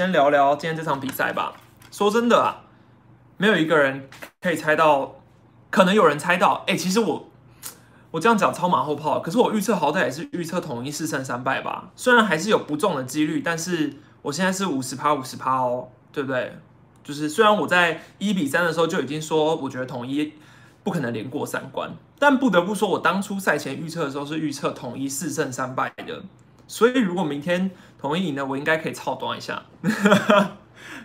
先聊聊今天这场比赛吧。说真的啊，没有一个人可以猜到，可能有人猜到。哎，其实我我这样讲超马后炮，可是我预测好歹也是预测统一四胜三败吧。虽然还是有不中的几率，但是我现在是五十趴五十趴哦，对不对？就是虽然我在一比三的时候就已经说，我觉得统一不可能连过三关，但不得不说，我当初赛前预测的时候是预测统一四胜三败的。所以如果明天统一赢了，我应该可以操短一下，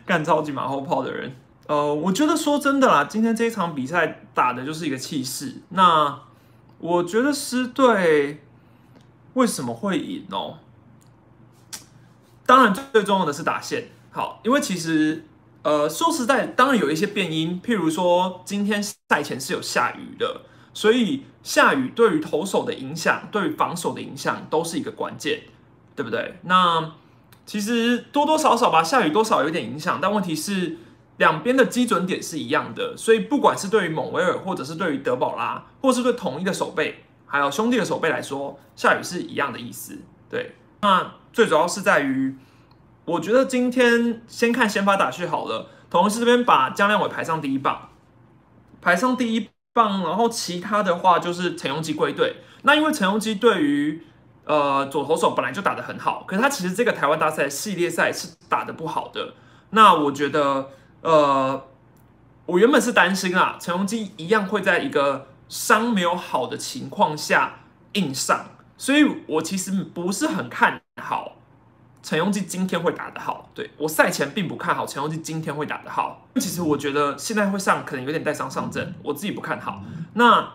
干超级马后炮的人。呃，我觉得说真的啦，今天这一场比赛打的就是一个气势。那我觉得狮队为什么会赢哦？当然最重要的是打线好，因为其实。呃，说实在，当然有一些变因，譬如说今天赛前是有下雨的，所以下雨对于投手的影响，对于防守的影响都是一个关键，对不对？那其实多多少少吧，下雨多少有点影响，但问题是两边的基准点是一样的，所以不管是对于蒙维尔，或者是对于德保拉，或是对统一的守备，还有兄弟的守备来说，下雨是一样的意思。对，那最主要是在于。我觉得今天先看先发打序好了，同时这边把江亮伟排上第一棒，排上第一棒，然后其他的话就是陈永基归队。那因为陈永基对于呃左投手本来就打得很好，可是他其实这个台湾大赛系列赛是打得不好的。那我觉得呃，我原本是担心啊，陈永基一样会在一个伤没有好的情况下硬上，所以我其实不是很看好。陈庸基今天会打得好，对我赛前并不看好陈庸基今天会打得好。其实我觉得现在会上可能有点带伤上阵，我自己不看好。那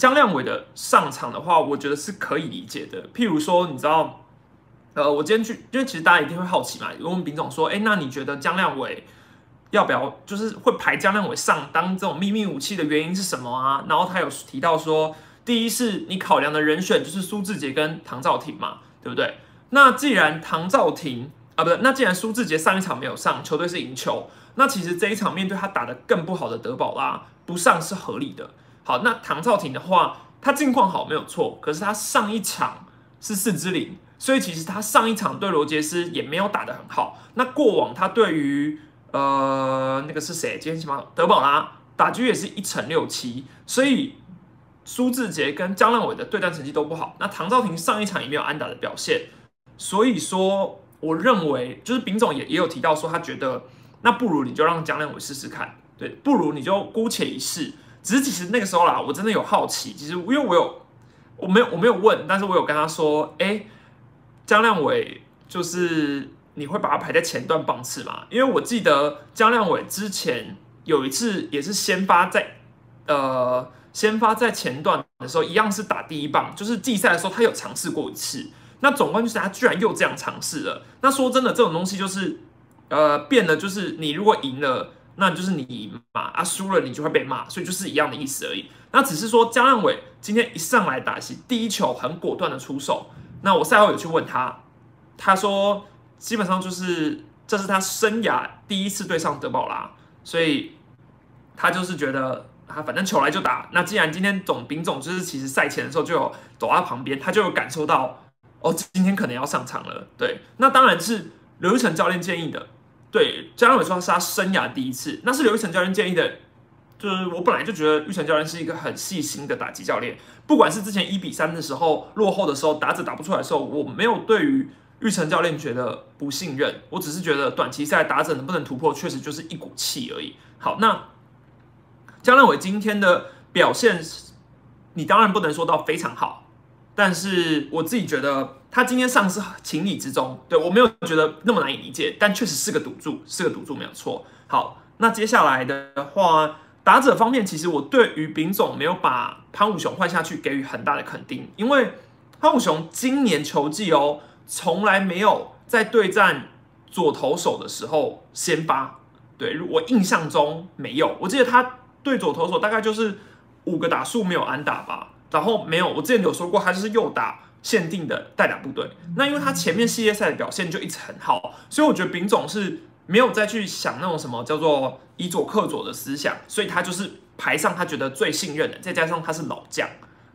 江亮伟的上场的话，我觉得是可以理解的。譬如说，你知道，呃，我今天去，因为其实大家一定会好奇嘛，我们丙总说，哎，那你觉得江亮伟要不要，就是会排江亮伟上当这种秘密武器的原因是什么啊？然后他有提到说，第一是你考量的人选就是苏志杰跟唐兆廷嘛，对不对？那既然唐兆廷啊，不是，那既然苏志杰上一场没有上，球队是赢球，那其实这一场面对他打得更不好的德保拉不上是合理的。好，那唐兆廷的话，他近况好没有错，可是他上一场是四支零，所以其实他上一场对罗杰斯也没有打得很好。那过往他对于呃那个是谁？今天什么德保拉打局也是一成六七，所以苏志杰跟江亮伟的对战成绩都不好。那唐兆廷上一场也没有安打的表现。所以说，我认为就是丙总也也有提到说，他觉得那不如你就让江亮伟试试看，对，不如你就姑且一试。只是其实那个时候啦，我真的有好奇，其实因为我有我没有我没有问，但是我有跟他说，哎，江亮伟就是你会把他排在前段棒次嘛？因为我记得江亮伟之前有一次也是先发在呃先发在前段的时候，一样是打第一棒，就是季赛的时候他有尝试过一次。那总冠军是他居然又这样尝试了。那说真的，这种东西就是，呃，变了，就是你如果赢了，那就是你赢嘛，啊，输了你就会被骂，所以就是一样的意思而已。那只是说江亮伟今天一上来打戏，第一球很果断的出手。那我赛后有去问他，他说基本上就是这是他生涯第一次对上德保拉，所以他就是觉得他反正球来就打。那既然今天总兵总就是其实赛前的时候就有走在旁边，他就有感受到。哦，今天可能要上场了。对，那当然是刘玉成教练建议的。对，江伟说是他生涯第一次，那是刘玉成教练建议的。就是我本来就觉得玉成教练是一个很细心的打击教练，不管是之前一比三的时候落后的时候，打者打不出来的时候，我没有对于玉成教练觉得不信任，我只是觉得短期赛打者能不能突破，确实就是一股气而已。好，那江亮伟今天的表现，你当然不能说到非常好。但是我自己觉得他今天上是情理之中，对我没有觉得那么难以理解，但确实是个赌注，是个赌注没有错。好，那接下来的话，打者方面，其实我对于丙总没有把潘武雄换下去给予很大的肯定，因为潘武雄今年球季哦，从来没有在对战左投手的时候先发，对我印象中没有，我记得他对左投手大概就是五个打数没有安打吧。然后没有，我之前有说过，他就是右打限定的代打部队。那因为他前面系列赛的表现就一直很好，所以我觉得丙总是没有再去想那种什么叫做以左克左的思想，所以他就是排上他觉得最信任的，再加上他是老将，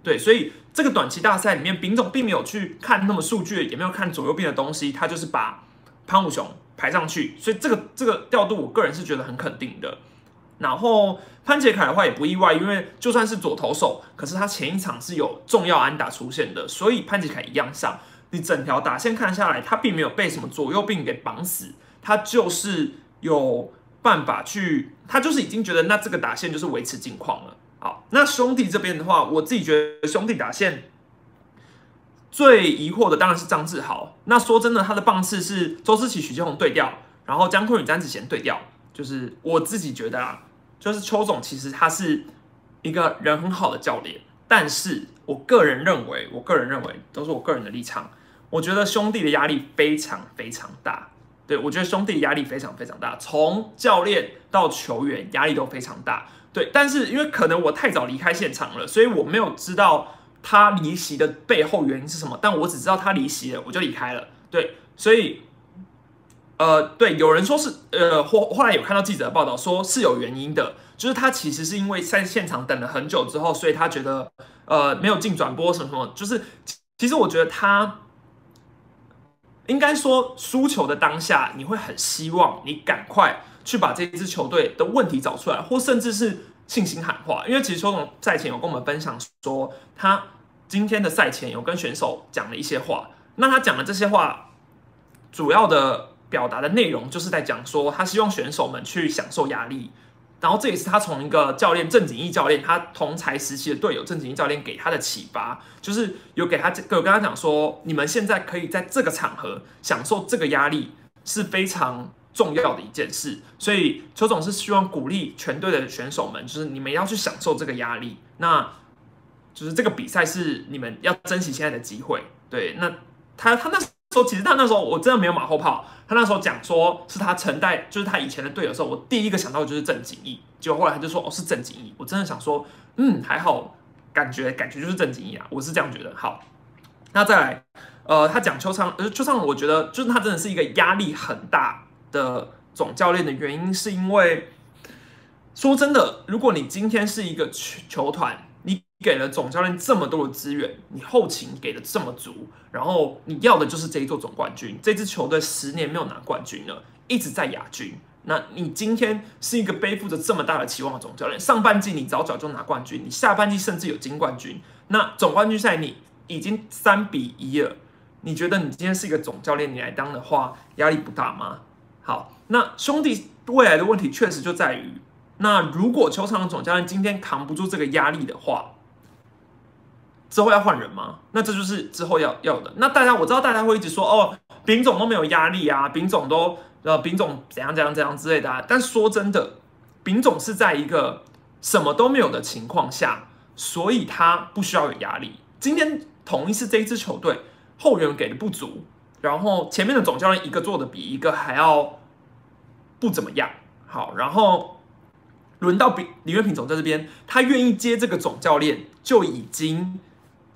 对，所以这个短期大赛里面，丙总并没有去看那么数据，也没有看左右边的东西，他就是把潘武雄排上去，所以这个这个调度，我个人是觉得很肯定的。然后潘杰凯的话也不意外，因为就算是左投手，可是他前一场是有重要安打出现的，所以潘杰凯一样上。你整条打线看下来，他并没有被什么左右病给绑死，他就是有办法去，他就是已经觉得那这个打线就是维持近况了。好，那兄弟这边的话，我自己觉得兄弟打线最疑惑的当然是张志豪。那说真的，他的棒次是周思齐、许建宏对调，然后江坤宇、詹子贤对调，就是我自己觉得啊。就是邱总，其实他是一个人很好的教练，但是我个人认为，我个人认为都是我个人的立场，我觉得兄弟的压力非常非常大。对我觉得兄弟压力非常非常大，从教练到球员压力都非常大。对，但是因为可能我太早离开现场了，所以我没有知道他离席的背后原因是什么，但我只知道他离席了，我就离开了。对，所以。呃，对，有人说是，呃，后后来有看到记者的报道，说是有原因的，就是他其实是因为在现场等了很久之后，所以他觉得，呃，没有进转播什么什么，就是其实我觉得他应该说输球的当下，你会很希望你赶快去把这支球队的问题找出来，或甚至是信心喊话，因为其实邱总赛前有跟我们分享说，他今天的赛前有跟选手讲了一些话，那他讲的这些话，主要的。表达的内容就是在讲说，他希望选手们去享受压力，然后这也是他从一个教练郑景义教练，他同才时期的队友郑景义教练给他的启发，就是有给他有跟他讲说，你们现在可以在这个场合享受这个压力是非常重要的一件事，所以邱总是希望鼓励全队的选手们，就是你们要去享受这个压力，那就是这个比赛是你们要珍惜现在的机会，对，那他他那。说其实他那时候我真的没有马后炮，他那时候讲说是他承代，就是他以前的队友的时候，我第一个想到的就是郑景义，结果后来他就说哦是郑景义，我真的想说嗯还好，感觉感觉就是郑景义啊，我是这样觉得。好，那再来，呃，他讲邱昌，呃邱昌，我觉得就是他真的是一个压力很大的总教练的原因，是因为说真的，如果你今天是一个球球团。你给了总教练这么多的资源，你后勤给的这么足，然后你要的就是这一座总冠军。这支球队十年没有拿冠军了，一直在亚军。那你今天是一个背负着这么大的期望的总教练，上半季你早早就拿冠军，你下半季甚至有金冠军。那总冠军赛你已经三比一了，你觉得你今天是一个总教练，你来当的话压力不大吗？好，那兄弟未来的问题确实就在于，那如果球场的总教练今天扛不住这个压力的话。之后要换人吗？那这就是之后要要的。那大家我知道大家会一直说哦，丙总都没有压力啊，丙总都呃丙总怎样怎样怎样之类的。但说真的，丙总是在一个什么都没有的情况下，所以他不需要有压力。今天同一是这一支球队后援给的不足，然后前面的总教练一个做的比一个还要不怎么样。好，然后轮到丙李月平总在这边，他愿意接这个总教练就已经。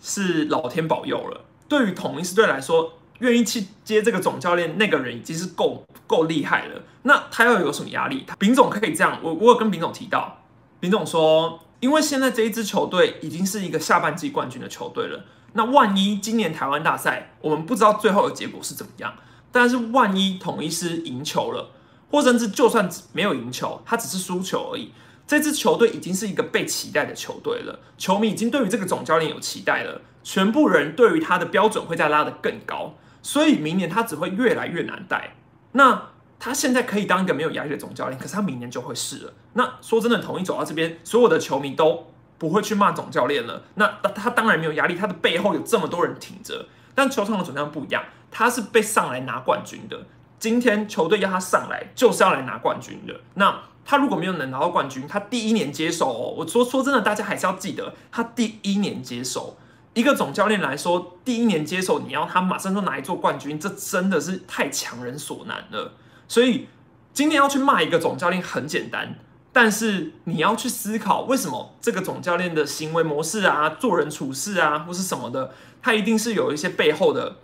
是老天保佑了。对于统一狮队来说，愿意去接这个总教练那个人已经是够够厉害了。那他要有什么压力？丙总可以这样，我我有跟丙总提到，丙总说，因为现在这一支球队已经是一个下半季冠军的球队了。那万一今年台湾大赛，我们不知道最后的结果是怎么样，但是万一统一狮赢球了，或甚至就算没有赢球，他只是输球而已。这支球队已经是一个被期待的球队了，球迷已经对于这个总教练有期待了，全部人对于他的标准会再拉得更高，所以明年他只会越来越难带。那他现在可以当一个没有压力的总教练，可是他明年就会是了。那说真的，统一走到这边，所有的球迷都不会去骂总教练了。那他当然没有压力，他的背后有这么多人挺着。但球场的总教练不一样，他是被上来拿冠军的。今天球队要他上来，就是要来拿冠军的。那他如果没有能拿到冠军，他第一年接手，我说说真的，大家还是要记得，他第一年接手，一个总教练来说，第一年接手，你要他马上就拿一座冠军，这真的是太强人所难了。所以今天要去骂一个总教练很简单，但是你要去思考，为什么这个总教练的行为模式啊、做人处事啊，或是什么的，他一定是有一些背后的。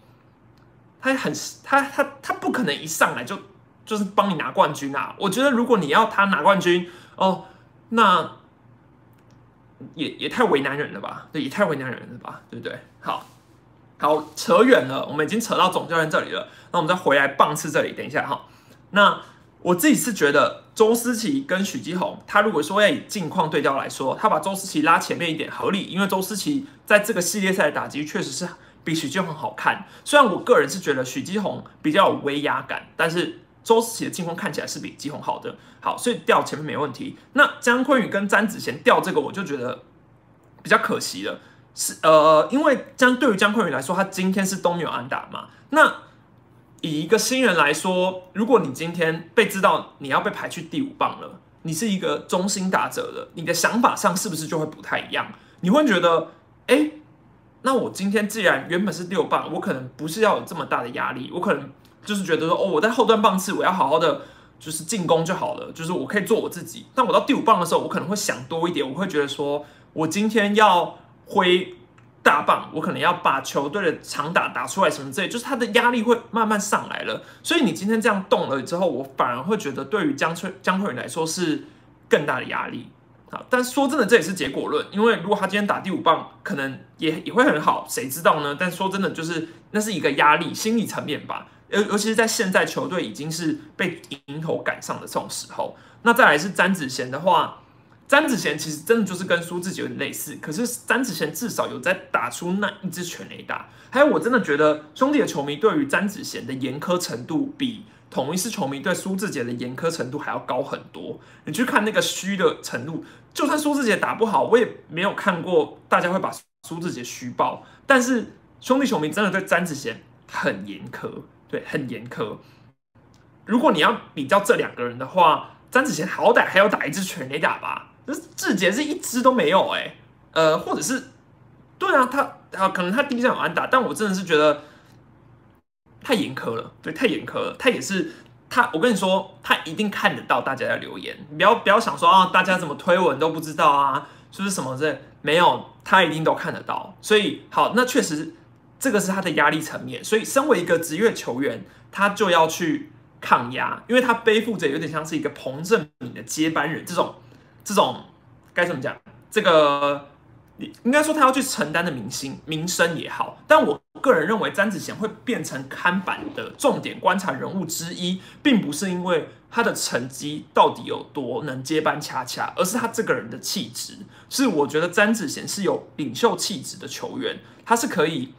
他很他他他不可能一上来就就是帮你拿冠军啊！我觉得如果你要他拿冠军哦，那也也太为难人了吧？对，也太为难人了吧？对不对？好，好扯远了，我们已经扯到总教练这里了，那我们再回来棒次这里，等一下哈。那我自己是觉得周思齐跟许基红，他如果说要以近况对调来说，他把周思齐拉前面一点合理，因为周思齐在这个系列赛的打击确实是比许基红好看。虽然我个人是觉得许基红比较有威压感，但是周思齐的近况看起来是比基宏好的。好，所以调前面没问题。那姜昆宇跟詹子贤调这个，我就觉得比较可惜了。是呃，因为将对于姜昆宇来说，他今天是都没有安打嘛。那以一个新人来说，如果你今天被知道你要被排去第五棒了，你是一个中心打者了，你的想法上是不是就会不太一样？你会觉得，哎，那我今天既然原本是六棒，我可能不是要有这么大的压力，我可能就是觉得说，哦，我在后段棒次我要好好的就是进攻就好了，就是我可以做我自己。但我到第五棒的时候，我可能会想多一点，我会觉得说我今天要挥。大棒，我可能要把球队的长打打出来，什么之类，就是他的压力会慢慢上来了。所以你今天这样动了之后，我反而会觉得对于江翠江翠云来说是更大的压力啊。但说真的，这也是结果论，因为如果他今天打第五棒，可能也也会很好，谁知道呢？但说真的，就是那是一个压力，心理层面吧。尤尤其是在现在球队已经是被迎头赶上的这种时候，那再来是詹子贤的话。詹子贤其实真的就是跟苏志杰有点类似，可是詹子贤至少有在打出那一支全垒打。还有，我真的觉得兄弟的球迷对于詹子贤的严苛程度，比同一狮球迷对苏志杰的严苛程度还要高很多。你去看那个虚的程度，就算苏志杰打不好，我也没有看过大家会把苏志杰虚报。但是兄弟球迷真的对詹子贤很严苛，对，很严苛。如果你要比较这两个人的话，詹子贤好歹还要打一支全垒打吧。是志杰是一支都没有哎，呃，或者是，对啊，他啊，可能他第一场有安打，但我真的是觉得太严苛了，对，太严苛了。他也是他，我跟你说，他一定看得到大家的留言，不要不要想说啊，大家怎么推文都不知道啊，就是什么这没有，他一定都看得到。所以好，那确实这个是他的压力层面。所以身为一个职业球员，他就要去抗压，因为他背负着有点像是一个彭正敏的接班人这种。这种该怎么讲？这个你应该说他要去承担的明星名声也好，但我个人认为詹子贤会变成看板的重点观察人物之一，并不是因为他的成绩到底有多能接班恰恰，而是他这个人的气质。是我觉得詹子贤是有领袖气质的球员，他是可以。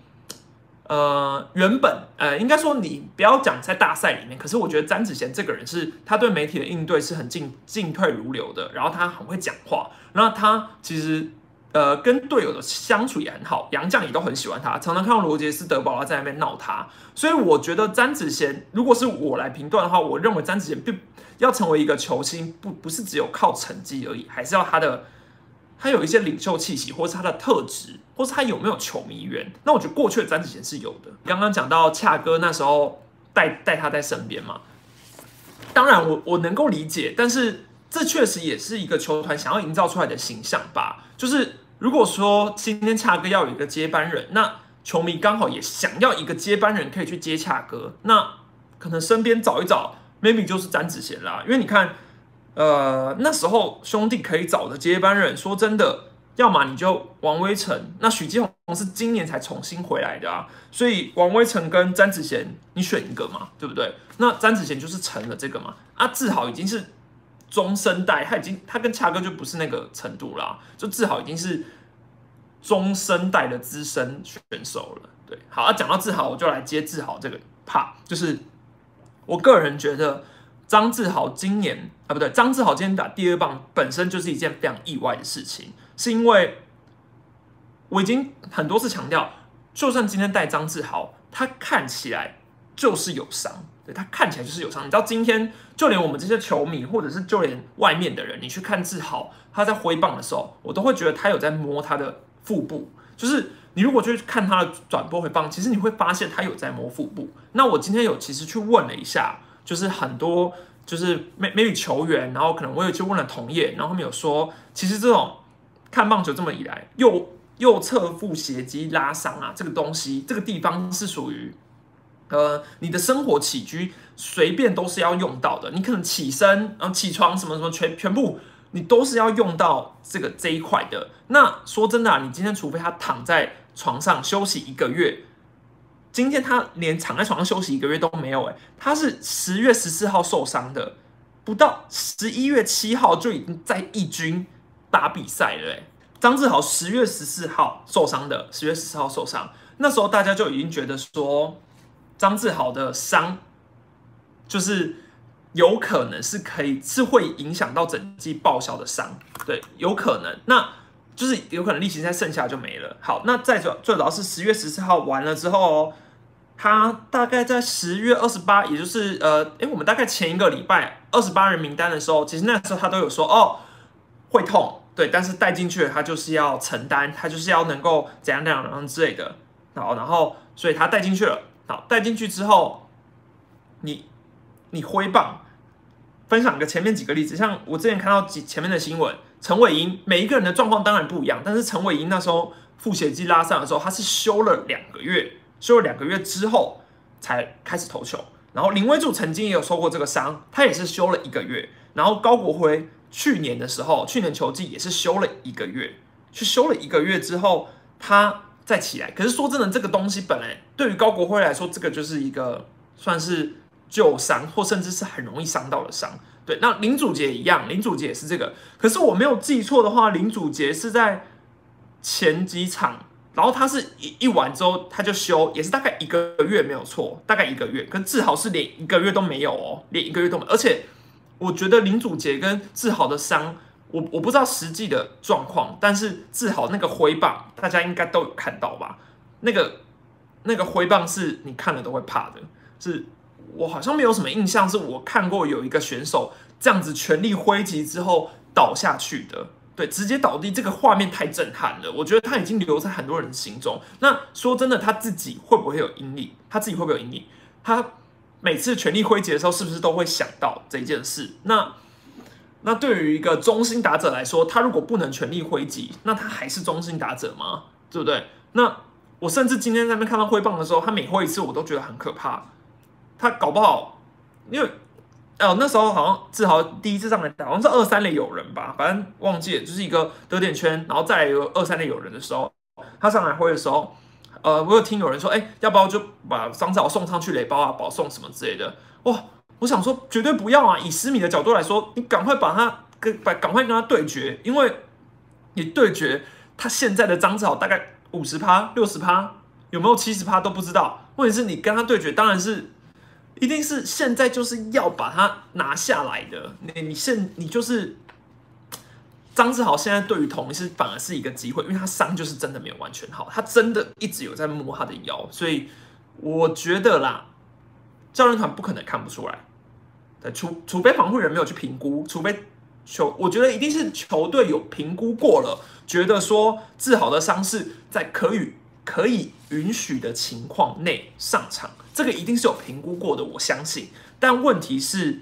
呃，原本呃，应该说你不要讲在大赛里面，可是我觉得詹子贤这个人是，他对媒体的应对是很进进退如流的，然后他很会讲话，那他其实呃跟队友的相处也很好，杨将也都很喜欢他，常常看到罗杰斯德保拉在那边闹他，所以我觉得詹子贤如果是我来评断的话，我认为詹子贤并要成为一个球星，不不是只有靠成绩而已，还是要他的。他有一些领袖气息，或是他的特质，或是他有没有球迷缘？那我觉得过去的詹子贤是有的。刚刚讲到恰哥那时候带带他在身边嘛，当然我我能够理解，但是这确实也是一个球团想要营造出来的形象吧。就是如果说今天恰哥要有一个接班人，那球迷刚好也想要一个接班人可以去接恰哥，那可能身边找一找，maybe 就是詹子贤啦，因为你看。呃，那时候兄弟可以找的接班人，说真的，要么你就王威成，那许继红是今年才重新回来的啊，所以王威成跟詹子贤，你选一个嘛，对不对？那詹子贤就是成了这个嘛，啊，志豪已经是中生代，他已经他跟恰哥就不是那个程度啦，就志豪已经是中生代的资深选手了，对，好，啊，讲到志豪，我就来接志豪这个怕，就是我个人觉得。张志豪今年啊，不对，张志豪今天打第二棒本身就是一件非常意外的事情，是因为我已经很多次强调，就算今天带张志豪，他看起来就是有伤，对他看起来就是有伤。你知道今天就连我们这些球迷，或者是就连外面的人，你去看志豪他在挥棒的时候，我都会觉得他有在摸他的腹部。就是你如果去看他的转播回放，其实你会发现他有在摸腹部。那我今天有其实去问了一下。就是很多就是 maybe 球员，然后可能我有去问了同业，然后他们有说，其实这种看棒球这么以来，右右侧腹斜肌拉伤啊，这个东西这个地方是属于呃你的生活起居随便都是要用到的，你可能起身然后起床什么什么全全部你都是要用到这个这一块的。那说真的，啊，你今天除非他躺在床上休息一个月。今天他连躺在床上休息一个月都没有，哎，他是十月十四号受伤的，不到十一月七号就已经在义军打比赛了，哎，张志豪十月十四号受伤的，十月十四号受伤，那时候大家就已经觉得说张志豪的伤就是有可能是可以是会影响到整季报销的伤，对，有可能，那。就是有可能例行赛剩下就没了。好，那再主最主要是十月十四号完了之后，他大概在十月二十八，也就是呃，哎，我们大概前一个礼拜二十八人名单的时候，其实那时候他都有说哦会痛，对，但是带进去他就是要承担，他就是要能够怎样怎样怎样之类的。好，然后所以他带进去了。好，带进去之后，你你挥棒，分享个前面几个例子，像我之前看到几前面的新闻。陈伟英每一个人的状况当然不一样，但是陈伟英那时候腹斜肌拉伤的时候，他是休了两个月，休了两个月之后才开始投球。然后林威柱曾经也有受过这个伤，他也是休了一个月。然后高国辉去年的时候，去年球季也是休了一个月，去休了一个月之后他再起来。可是说真的，这个东西本来对于高国辉来说，这个就是一个算是旧伤，或甚至是很容易伤到的伤。对，那林祖杰一样，林祖杰也是这个。可是我没有记错的话，林祖杰是在前几场，然后他是一一完之后他就休，也是大概一个月没有错，大概一个月。跟志豪是连一个月都没有哦，连一个月都没有。而且我觉得林祖杰跟志豪的伤，我我不知道实际的状况，但是志豪那个挥棒，大家应该都有看到吧？那个那个挥棒是你看了都会怕的，是。我好像没有什么印象，是我看过有一个选手这样子全力挥击之后倒下去的，对，直接倒地，这个画面太震撼了。我觉得他已经留在很多人心中。那说真的，他自己会不会有阴影？他自己会不会有阴影？他每次全力挥击的时候，是不是都会想到这件事？那那对于一个中心打者来说，他如果不能全力挥击，那他还是中心打者吗？对不对？那我甚至今天在那边看到挥棒的时候，他每挥一次，我都觉得很可怕。他搞不好，因为哦那时候好像志豪第一次上来打，好像是二三垒有人吧，反正忘记了，就是一个得点圈，然后再来有二三垒有人的时候，他上来挥的时候，呃，我有听有人说，哎，要不要就把张志豪送上去垒包啊，保送什么之类的。哇，我想说绝对不要啊！以十米的角度来说，你赶快把他跟把赶快跟他对决，因为你对决他现在的张志豪大概五十趴、六十趴，有没有七十趴都不知道。问题是你跟他对决，当然是。一定是现在就是要把它拿下来的。你你现你就是张志豪，现在对于同一是反而是一个机会，因为他伤就是真的没有完全好，他真的一直有在摸他的腰，所以我觉得啦，教练团不可能看不出来。对，除除非防护人没有去评估，除非球，我觉得一定是球队有评估过了，觉得说志豪的伤势在可以可以允许的情况内上场。这个一定是有评估过的，我相信。但问题是，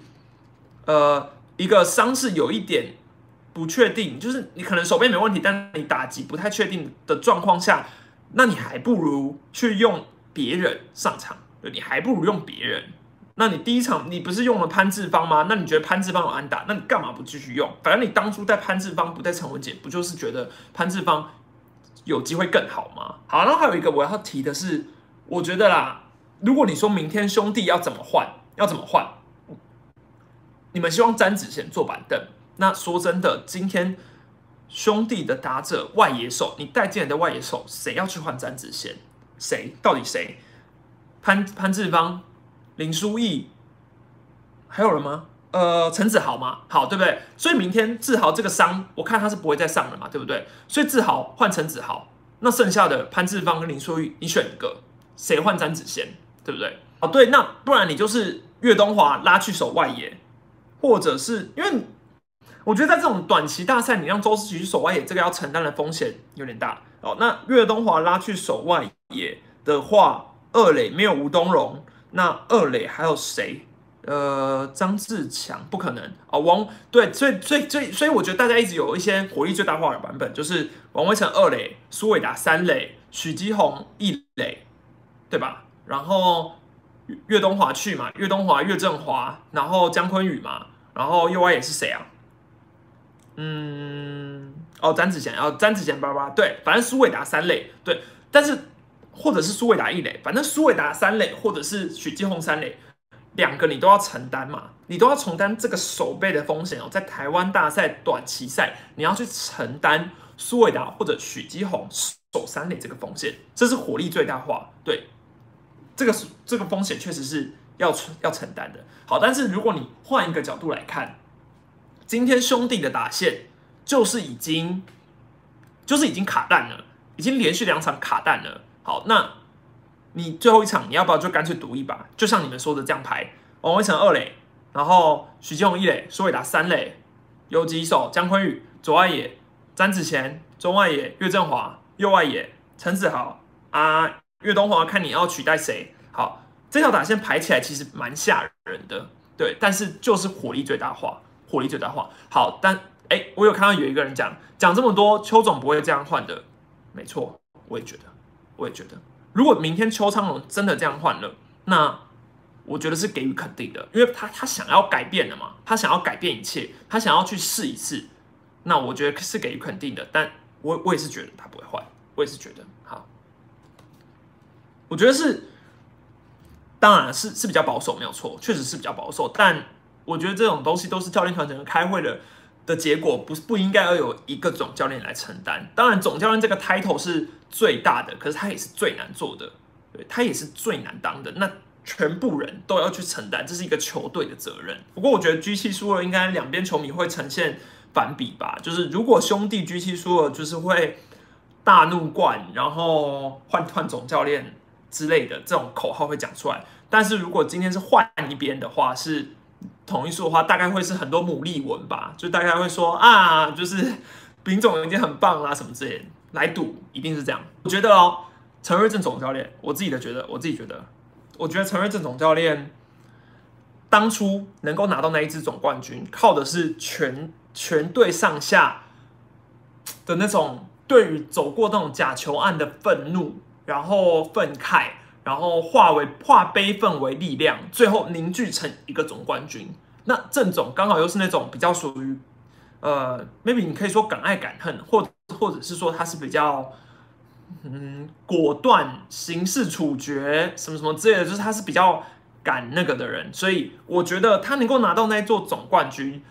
呃，一个伤势有一点不确定，就是你可能手背没问题，但你打击不太确定的状况下，那你还不如去用别人上场，对，你还不如用别人。那你第一场你不是用了潘志芳吗？那你觉得潘志芳有安打，那你干嘛不继续用？反正你当初在潘志芳不在陈文杰，不就是觉得潘志芳有机会更好吗？好，然后还有一个我要提的是，我觉得啦。如果你说明天兄弟要怎么换，要怎么换？你们希望詹子贤坐板凳？那说真的，今天兄弟的打者外野手，你带进来的外野手，谁要去换詹子贤？谁？到底谁？潘潘志芳、林书义，还有人吗？呃，陈子豪吗？好，对不对？所以明天志豪这个伤，我看他是不会再上了嘛，对不对？所以志豪换陈子豪，那剩下的潘志芳跟林书玉，你选一个，谁换詹子贤？对不对？哦，对，那不然你就是岳东华拉去守外野，或者是因为我觉得在这种短期大赛，你让周思齐去守外野，这个要承担的风险有点大哦。那岳东华拉去守外野的话，二垒没有吴东荣，那二垒还有谁？呃，张志强不可能啊。王对，所以所以所以所以，我觉得大家一直有一些火力最大化的版本，就是王威成二垒，苏伟达三垒，许基宏一垒，对吧？然后岳东华去嘛，岳东华、岳振华，然后姜昆宇嘛，然后右外也是谁啊？嗯，哦，詹子贤，哦，詹子贤，叭叭，对，反正苏伟达三垒，对，但是或者是苏伟达一垒，反正苏伟达三垒，或者是许继宏三垒，两个你都要承担嘛，你都要承担这个守备的风险哦。在台湾大赛短期赛，你要去承担苏伟达或者许基宏守三垒这个风险，这是火力最大化。对，这个是这个风险确实是要要承担的。好，但是如果你换一个角度来看，今天兄弟的打线就是已经就是已经卡弹了，已经连续两场卡弹了。好，那你最后一场你要不要就干脆赌一把？就像你们说的这样排，王威成二垒，然后许继宏一垒，苏伟达三垒，游击手江坤宇，左外野詹子贤，中外野岳振华，右外野陈子豪啊，岳东华，看你要取代谁？好，这条打线排起来其实蛮吓人的，对，但是就是火力最大化，火力最大化。好，但哎，我有看到有一个人讲讲这么多，邱总不会这样换的，没错，我也觉得。我也觉得，如果明天邱昌龙真的这样换了，那我觉得是给予肯定的，因为他他想要改变的嘛，他想要改变一切，他想要去试一次，那我觉得是给予肯定的。但我我也是觉得他不会换，我也是觉得好，我觉得是，当然是是比较保守，没有错，确实是比较保守。但我觉得这种东西都是教练团整个开会的的结果，不是不应该要有一个总教练来承担。当然，总教练这个 title 是。最大的，可是他也是最难做的，对他也是最难当的。那全部人都要去承担，这是一个球队的责任。不过我觉得 G 七输了，应该两边球迷会呈现反比吧。就是如果兄弟 G 七输了，就是会大怒冠，然后换换总教练之类的这种口号会讲出来。但是如果今天是换一边的话，是同一输的话，大概会是很多牡蛎文吧，就大概会说啊，就是丙总已经很棒啦，什么之类的。来赌一定是这样，我觉得哦，陈瑞正总教练，我自己的觉得，我自己觉得，我觉得陈瑞正总教练当初能够拿到那一支总冠军，靠的是全全队上下的那种对于走过那种假球案的愤怒，然后愤慨，然后化为化悲愤为力量，最后凝聚成一个总冠军。那郑总刚好又是那种比较属于。呃，maybe 你可以说敢爱敢恨，或或者是说他是比较，嗯，果断刑事处决什么什么之类的，就是他是比较敢那个的人，所以我觉得他能够拿到那一座总冠军，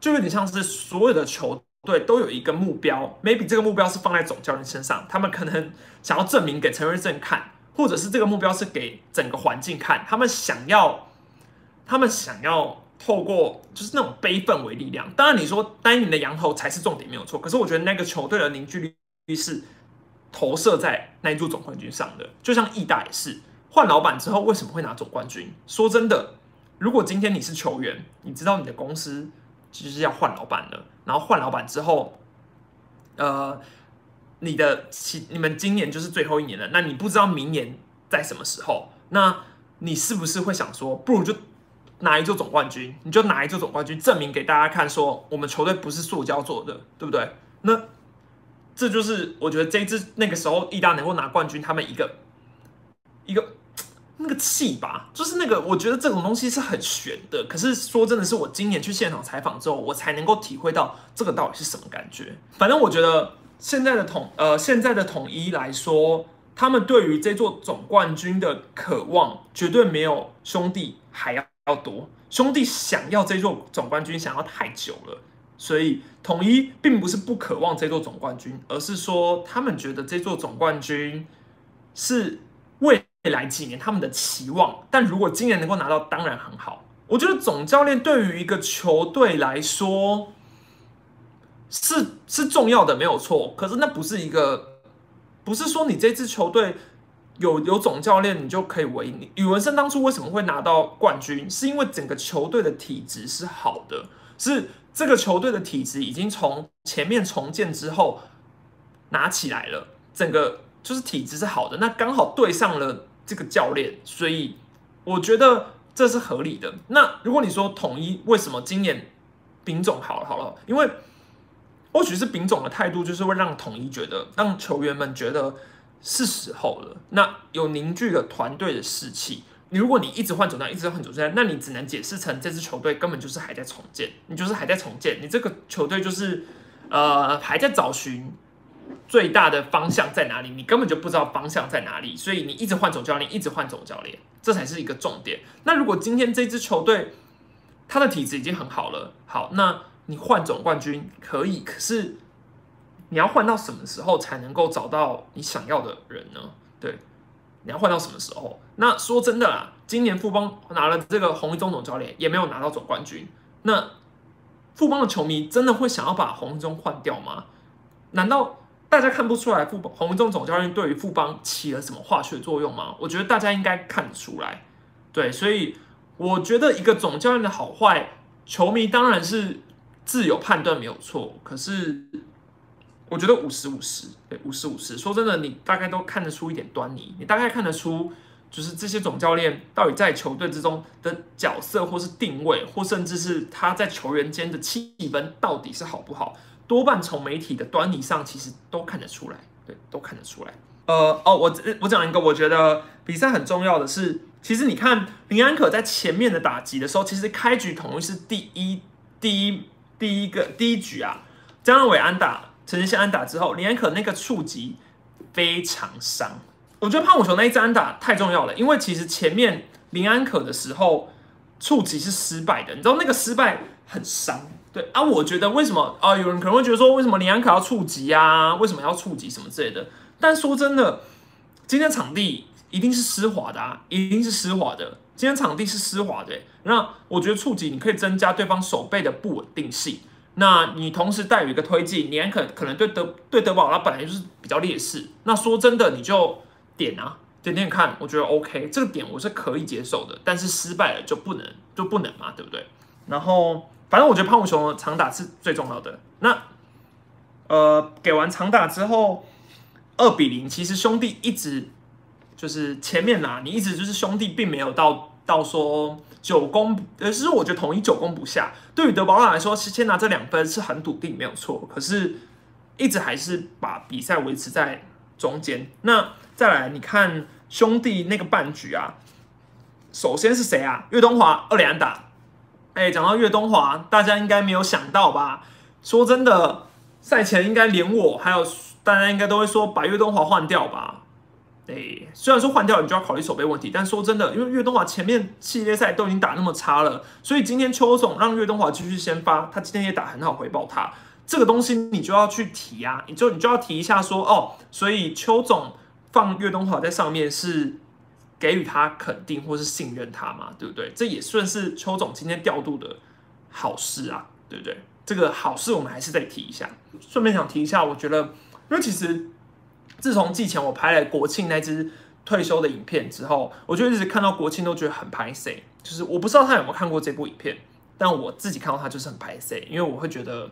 就有点像是所有的球队都有一个目标，maybe 这个目标是放在总教练身上，他们可能想要证明给陈瑞正看，或者是这个目标是给整个环境看，他们想要，他们想要。透过就是那种悲愤为力量，当然你说单赢的羊头才是重点没有错，可是我觉得那个球队的凝聚力是投射在那一座总冠军上的。就像意大也是换老板之后为什么会拿总冠军？说真的，如果今天你是球员，你知道你的公司就是要换老板了，然后换老板之后，呃，你的其你们今年就是最后一年了，那你不知道明年在什么时候，那你是不是会想说，不如就？拿一座总冠军，你就拿一座总冠军，证明给大家看，说我们球队不是塑胶做的，对不对？那这就是我觉得这支那个时候意大能够拿冠军，他们一个一个那个气吧，就是那个我觉得这种东西是很玄的。可是说真的是我今年去现场采访之后，我才能够体会到这个到底是什么感觉。反正我觉得现在的统呃现在的统一来说，他们对于这座总冠军的渴望，绝对没有兄弟还要。要多兄弟想要这座总冠军，想要太久了，所以统一并不是不渴望这座总冠军，而是说他们觉得这座总冠军是未来几年他们的期望。但如果今年能够拿到，当然很好。我觉得总教练对于一个球队来说是是重要的，没有错。可是那不是一个，不是说你这支球队。有有总教练，你就可以为你。宇文生当初为什么会拿到冠军？是因为整个球队的体质是好的，是这个球队的体质已经从前面重建之后拿起来了，整个就是体质是好的。那刚好对上了这个教练，所以我觉得这是合理的。那如果你说统一为什么今年丙总好了好了，因为或许是丙总的态度就是会让统一觉得，让球员们觉得。是时候了，那有凝聚了团队的士气。你如果你一直换总教练，一直换总教练，那你只能解释成这支球队根本就是还在重建，你就是还在重建，你这个球队就是呃还在找寻最大的方向在哪里？你根本就不知道方向在哪里，所以你一直换总教练，一直换总教练，这才是一个重点。那如果今天这支球队他的体质已经很好了，好，那你换总冠军可以，可是你要换到什么时候才能够找到你想要的人呢？对，你要换到什么时候？那说真的啦，今年富邦拿了这个洪一中总教练，也没有拿到总冠军。那富邦的球迷真的会想要把洪一中换掉吗？难道？大家看不出来，富邦洪忠总教练对于富邦起了什么化学作用吗？我觉得大家应该看得出来。对，所以我觉得一个总教练的好坏，球迷当然是自有判断，没有错。可是我觉得五十五十，对，五十五十。说真的，你大概都看得出一点端倪，你大概看得出，就是这些总教练到底在球队之中的角色，或是定位，或甚至是他在球员间的气氛到底是好不好。多半从媒体的端倪上，其实都看得出来，对，都看得出来。呃，哦，我我讲一个，我觉得比赛很重要的是，其实你看林安可在前面的打击的时候，其实开局统一是第一第一第一个第一局啊，江仁伟安打，陈建宪安打之后，林安可那个触及非常伤。我觉得胖虎球那一支安打太重要了，因为其实前面林安可的时候触及是失败的，你知道那个失败很伤。对啊，我觉得为什么啊？有人可能会觉得说，为什么林安可要触及啊？为什么要触及什么之类的？但说真的，今天场地一定是湿滑的啊，一定是湿滑的。今天场地是湿滑的，那我觉得触及你可以增加对方手背的不稳定性。那你同时带有一个推进，林安可可能对德对德保拉本来就是比较劣势。那说真的，你就点啊，点点看，我觉得 OK，这个点我是可以接受的。但是失败了就不能就不能嘛，对不对？然后。反正我觉得胖虎熊长打是最重要的。那呃，给完长打之后，二比零，其实兄弟一直就是前面呐，你一直就是兄弟并没有到到说久攻，呃，其实我觉得统一久攻不下。对于德保拉来说，先拿这两分是很笃定，没有错。可是，一直还是把比赛维持在中间。那再来，你看兄弟那个半局啊，首先是谁啊？岳东华二连打。哎，讲到岳东华，大家应该没有想到吧？说真的，赛前应该连我还有大家应该都会说把岳东华换掉吧？哎，虽然说换掉你就要考虑守备问题，但说真的，因为岳东华前面系列赛都已经打那么差了，所以今天邱总让岳东华继续先发，他今天也打很好，回报他这个东西你就要去提啊，你就你就要提一下说哦，所以邱总放岳东华在上面是。给予他肯定或是信任他嘛，对不对？这也算是邱总今天调度的好事啊，对不对？这个好事我们还是得提一下。顺便想提一下，我觉得，因为其实自从季前我拍了国庆那支退休的影片之后，我就一直看到国庆都觉得很拍 C，就是我不知道他有没有看过这部影片，但我自己看到他就是很拍 C，因为我会觉得，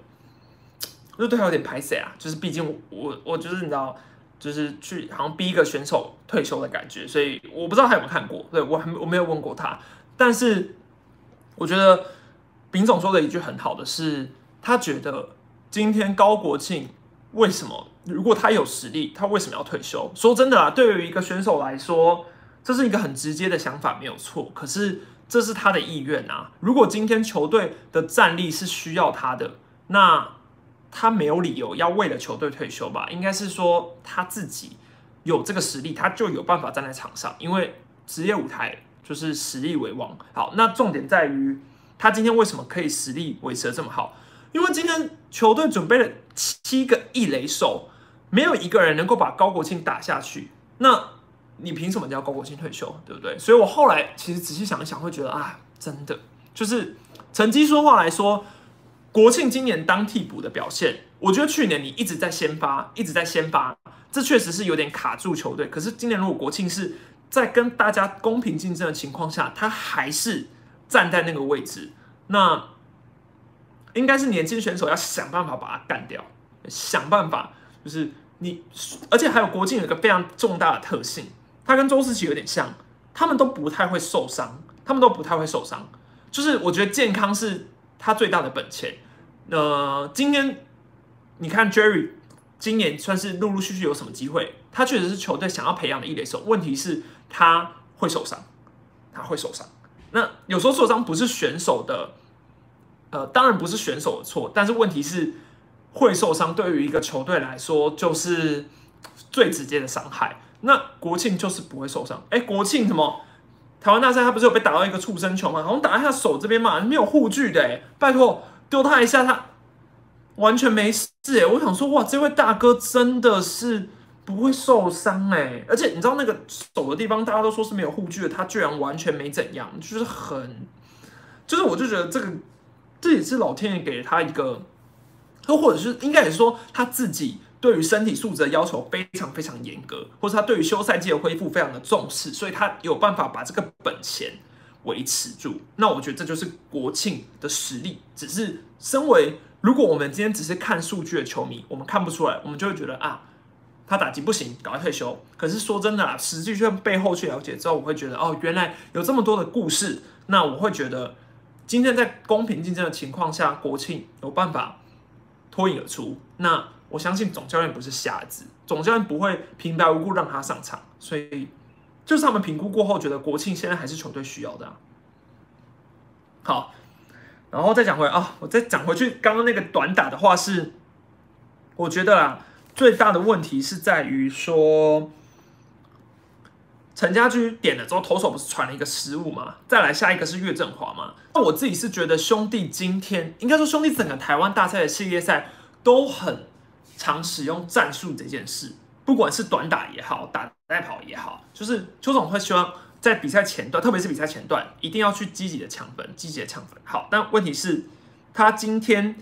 就对他有点拍 C 啊，就是毕竟我我就是你知道。就是去好像逼一个选手退休的感觉，所以我不知道他有没有看过，对我还我没有问过他。但是我觉得丙总说的一句很好的是，他觉得今天高国庆为什么如果他有实力，他为什么要退休？说真的啊，对于一个选手来说，这是一个很直接的想法，没有错。可是这是他的意愿啊。如果今天球队的战力是需要他的，那。他没有理由要为了球队退休吧？应该是说他自己有这个实力，他就有办法站在场上。因为职业舞台就是实力为王。好，那重点在于他今天为什么可以实力维持的这么好？因为今天球队准备了七个一垒手，没有一个人能够把高国庆打下去。那你凭什么叫高国庆退休？对不对？所以我后来其实仔细想一想，会觉得啊，真的就是成绩说话来说。国庆今年当替补的表现，我觉得去年你一直在先发，一直在先发，这确实是有点卡住球队。可是今年如果国庆是在跟大家公平竞争的情况下，他还是站在那个位置，那应该是年轻选手要想办法把他干掉，想办法就是你，而且还有国庆有一个非常重大的特性，他跟周思齐有点像，他们都不太会受伤，他们都不太会受伤，就是我觉得健康是。他最大的本钱，呃，今天你看 Jerry 今年算是陆陆续续有什么机会？他确实是球队想要培养的一垒手，问题是他会受伤，他会受伤。那有时候受伤不是选手的，呃，当然不是选手的错，但是问题是会受伤，对于一个球队来说就是最直接的伤害。那国庆就是不会受伤。哎，国庆什么？台湾大赛他不是有被打到一个畜生球吗？好像打在他手这边嘛，没有护具的。哎，拜托丢他一下，他完全没事。哎，我想说，哇，这位大哥真的是不会受伤哎。而且你知道那个手的地方，大家都说是没有护具的，他居然完全没怎样，就是很，就是我就觉得这个这也是老天爷给了他一个，又或者是应该也是说他自己。对于身体素质的要求非常非常严格，或者他对于休赛季的恢复非常的重视，所以他有办法把这个本钱维持住。那我觉得这就是国庆的实力。只是身为如果我们今天只是看数据的球迷，我们看不出来，我们就会觉得啊，他打击不行，赶快退休。可是说真的啊，实际去背后去了解之后，我会觉得哦，原来有这么多的故事。那我会觉得今天在公平竞争的情况下，国庆有办法脱颖而出。那我相信总教练不是瞎子，总教练不会平白无故让他上场，所以就是他们评估过后觉得国庆现在还是球队需要的。好，然后再讲回啊，我再讲回去刚刚那个短打的话是，我觉得啦，最大的问题是在于说，陈家驹点了之后，投手不是传了一个失误吗？再来下一个是岳振华嘛？那我自己是觉得兄弟今天应该说兄弟整个台湾大赛的系列赛都很。常使用战术这件事，不管是短打也好，打带跑也好，就是邱总会希望在比赛前段，特别是比赛前段，一定要去积极的抢分，积极的抢分。好，但问题是，他今天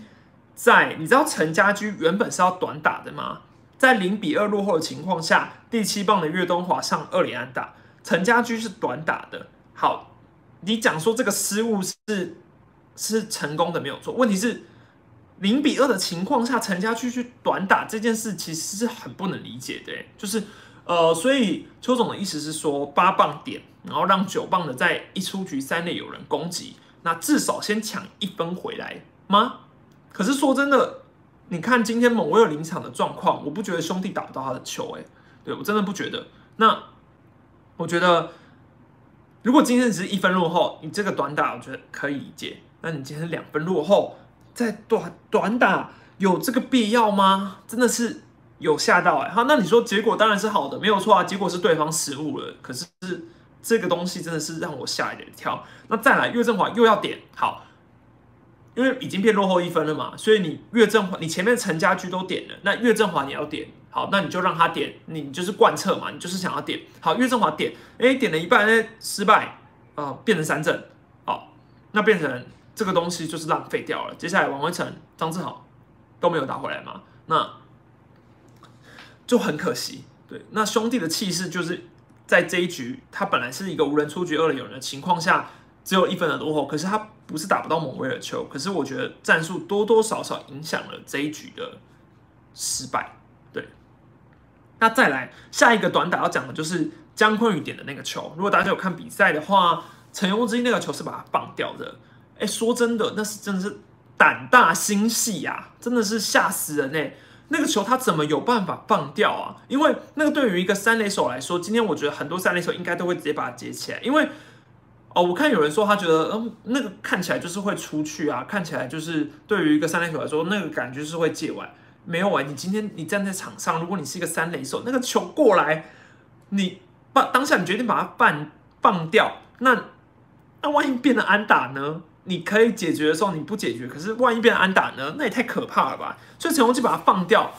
在你知道陈家驹原本是要短打的吗？在零比二落后的情况下，第七棒的岳东华上二连安打，陈家驹是短打的。好，你讲说这个失误是是成功的没有错，问题是。零比二的情况下，陈家驹去短打这件事其实是很不能理解的，就是呃，所以邱总的意思是说八棒点，然后让九棒的在一出局三垒有人攻击，那至少先抢一分回来吗？可是说真的，你看今天某位有临场的状况，我不觉得兄弟打不到他的球，哎，对我真的不觉得。那我觉得，如果今天只是一分落后，你这个短打我觉得可以理解，那你今天两分落后。在短短打有这个必要吗？真的是有吓到哎！好，那你说结果当然是好的，没有错啊。结果是对方失误了，可是这个东西真的是让我吓一跳。那再来，岳振华又要点好，因为已经变落后一分了嘛，所以你岳振华，你前面陈家驹都点了，那岳振华你要点好，那你就让他点，你就是贯彻嘛，你就是想要点好。岳振华点，哎，点了一半哎失败啊，变成三振，好，那变成。这个东西就是浪费掉了。接下来王威成、张志豪都没有打回来嘛，那就很可惜。对，那兄弟的气势就是在这一局，他本来是一个无人出局、二垒有人的情况下，只有一分的落后，可是他不是打不到蒙威尔球，可是我觉得战术多多少少影响了这一局的失败。对，那再来下一个短打要讲的就是姜昆宇点的那个球。如果大家有看比赛的话，陈庸之那个球是把它放掉的。哎，说真的，那是真的是胆大心细呀，真的是吓死人哎！那个球他怎么有办法放掉啊？因为那个对于一个三垒手来说，今天我觉得很多三垒手应该都会直接把它接起来，因为哦，我看有人说他觉得，嗯，那个看起来就是会出去啊，看起来就是对于一个三垒手来说，那个感觉是会借完，没有啊！你今天你站在场上，如果你是一个三垒手，那个球过来，你把当下你决定把它放放掉，那那万一变得安打呢？你可以解决的时候你不解决，可是万一变成安打呢？那也太可怕了吧！所以陈宏基把它放掉，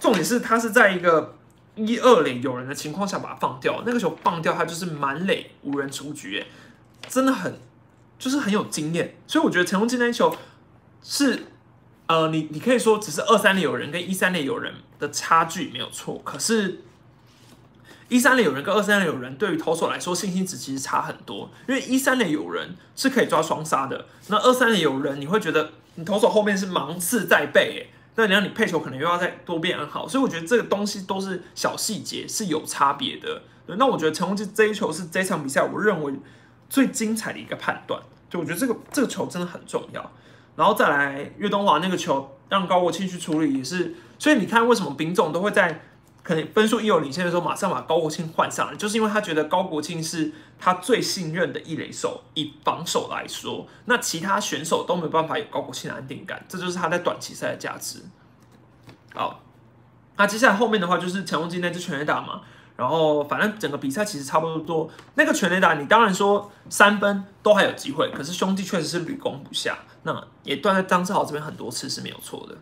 重点是他是在一个一二垒有人的情况下把它放掉，那个球放掉，他就是满垒无人出局，哎，真的很就是很有经验。所以我觉得陈宏基那球是呃，你你可以说只是二三垒有人跟一三垒有人的差距没有错，可是。一三垒有人跟二三垒有人，对于投手来说信心值其实差很多，因为一三垒有人是可以抓双杀的，那二三垒有人你会觉得你投手后面是芒刺在背，哎，那你让你配球可能又要再多变好，所以我觉得这个东西都是小细节是有差别的。那我觉得陈宏基这一球是这场比赛我认为最精彩的一个判断，就我觉得这个这个球真的很重要。然后再来岳东华那个球让高国庆去处理也是，所以你看为什么丙总都会在。可能分数一有领先的时候，马上把高国庆换上来，就是因为他觉得高国庆是他最信任的一垒手。以防守来说，那其他选手都没办法有高国庆的安定感，这就是他在短期赛的价值。好，那接下来后面的话就是强攻金那支全垒打嘛，然后反正整个比赛其实差不多。那个全垒打，你当然说三分都还有机会，可是兄弟确实是屡攻不下，那也断在张志豪这边很多次是没有错的。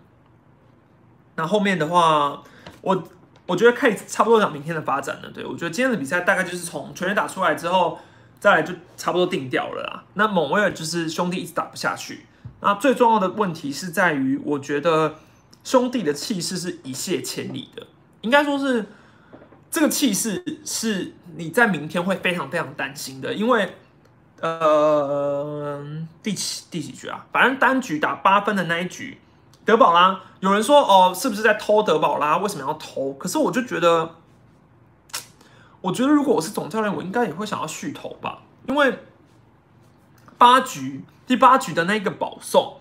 那后面的话，我我觉得可以差不多讲明天的发展了。对我觉得今天的比赛大概就是从全员打出来之后，再来就差不多定掉了啦。那蒙威尔就是兄弟一直打不下去，那最重要的问题是在于，我觉得。兄弟的气势是一泻千里的，应该说是这个气势是你在明天会非常非常担心的，因为呃第几第几局啊？反正单局打八分的那一局，德保拉有人说哦是不是在偷德保拉？为什么要偷？可是我就觉得，我觉得如果我是总教练，我应该也会想要续投吧，因为八局第八局的那个保送。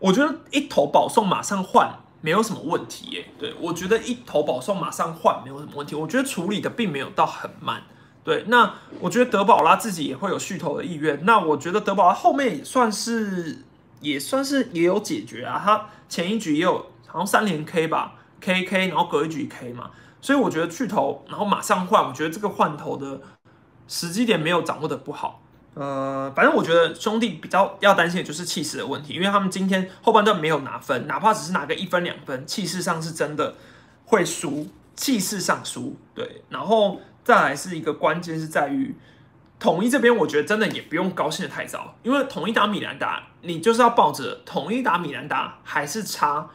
我觉得一投保送马上换没有什么问题耶，对我觉得一投保送马上换没有什么问题，我觉得处理的并没有到很慢，对，那我觉得德保拉自己也会有续投的意愿，那我觉得德保拉后面也算是也算是也有解决啊，他前一局也有好像三连 K 吧，K K，然后隔一局 K 嘛，所以我觉得去投然后马上换，我觉得这个换头的时机点没有掌握的不好。呃，反正我觉得兄弟比较要担心的就是气势的问题，因为他们今天后半段没有拿分，哪怕只是拿个一分两分，气势上是真的会输，气势上输。对，然后再来是一个关键是在于统一这边，我觉得真的也不用高兴的太早，因为统一打米兰达，你就是要抱着统一打米兰达还是差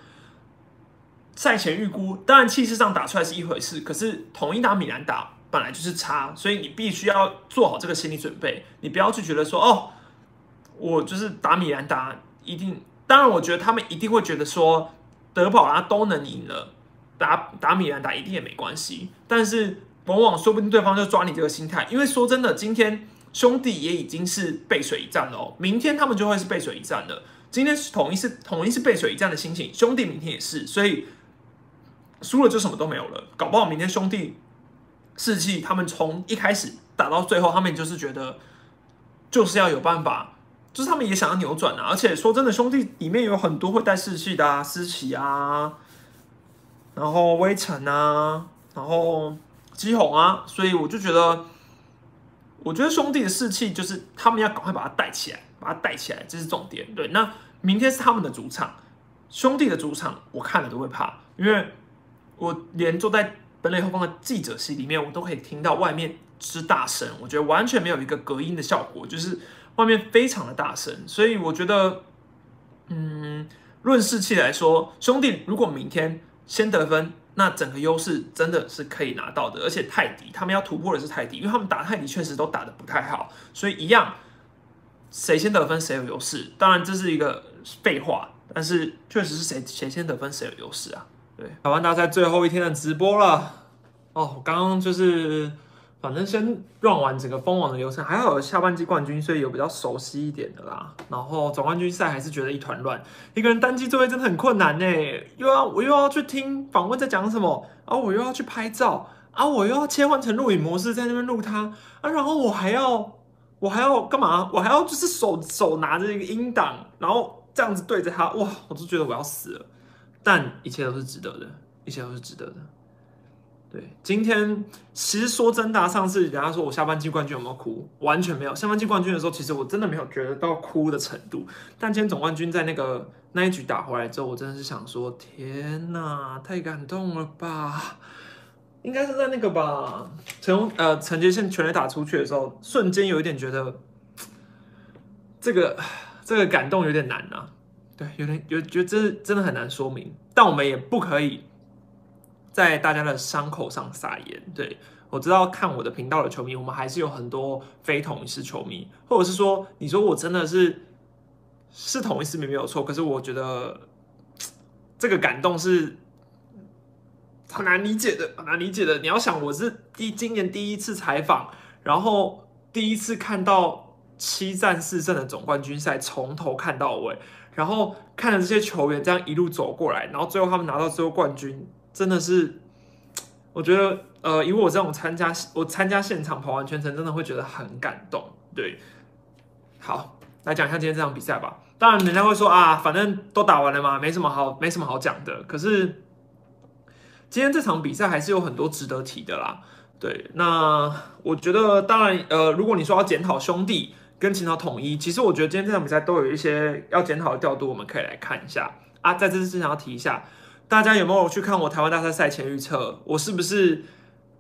赛前预估，当然气势上打出来是一回事，可是统一打米兰达。本来就是差，所以你必须要做好这个心理准备。你不要去觉得说，哦，我就是打米兰达一定。当然，我觉得他们一定会觉得说，德保拉都能赢了，打打米兰达一定也没关系。但是往往说不定对方就抓你这个心态，因为说真的，今天兄弟也已经是背水一战了哦，明天他们就会是背水一战的。今天是统一是统一是背水一战的心情，兄弟明天也是，所以输了就什么都没有了，搞不好明天兄弟。士气，他们从一开始打到最后，他们就是觉得就是要有办法，就是他们也想要扭转啊。而且说真的，兄弟里面有很多会带士气的啊，思琪啊，然后微尘啊，然后基宏啊，所以我就觉得，我觉得兄弟的士气就是他们要赶快把它带起来，把它带起来，这是重点。对，那明天是他们的主场，兄弟的主场，我看了都会怕，因为我连坐在。本垒后方的记者席里面，我都可以听到外面之大声，我觉得完全没有一个隔音的效果，就是外面非常的大声，所以我觉得，嗯，论士气来说，兄弟如果明天先得分，那整个优势真的是可以拿到的，而且泰迪他们要突破的是泰迪，因为他们打泰迪确实都打的不太好，所以一样，谁先得分谁有优势，当然这是一个废话，但是确实是谁谁先得分谁有优势啊。对，台湾大赛最后一天的直播了哦。刚刚就是，反正先 run 完整个封网的流程，还好有下半季冠军，所以有比较熟悉一点的啦。然后总冠军赛还是觉得一团乱，一个人单机作业真的很困难呢。又要我又要去听访问在讲什么，啊，我又要去拍照，啊，我又要切换成录影模式在那边录他，啊，然后我还要我还要干嘛？我还要就是手手拿着一个音档，然后这样子对着他，哇，我都觉得我要死了。但一切都是值得的，一切都是值得的。对，今天其实说真的，上次人家说我下半季冠军有没有哭，完全没有。下半季冠军的时候，其实我真的没有觉得到哭的程度。但今天总冠军在那个那一局打回来之后，我真的是想说，天哪，太感动了吧！应该是在那个吧，陈呃陈杰宪全垒打出去的时候，瞬间有一点觉得，这个这个感动有点难啊。对，有点有觉得这真的很难说明，但我们也不可以在大家的伤口上撒盐。对我知道看我的频道的球迷，我们还是有很多非同一式球迷，或者是说，你说我真的是是同一市民没有错，可是我觉得这个感动是很难理解的，很难理解的。你要想，我是第今年第一次采访，然后第一次看到七战四胜的总冠军赛，从头看到尾。然后看着这些球员这样一路走过来，然后最后他们拿到最后冠军，真的是 我觉得呃，以我这种参加我参加现场跑完全程，真的会觉得很感动。对，好，来讲一下今天这场比赛吧。当然，人家会说啊，反正都打完了嘛，没什么好没什么好讲的。可是今天这场比赛还是有很多值得提的啦。对，那我觉得当然呃，如果你说要检讨兄弟跟秦朝统一，其实我觉得今天这场比赛都有一些要检讨的调度，我们可以来看一下啊。在这次之前要提一下，大家有没有去看我台湾大赛赛前预测？我是不是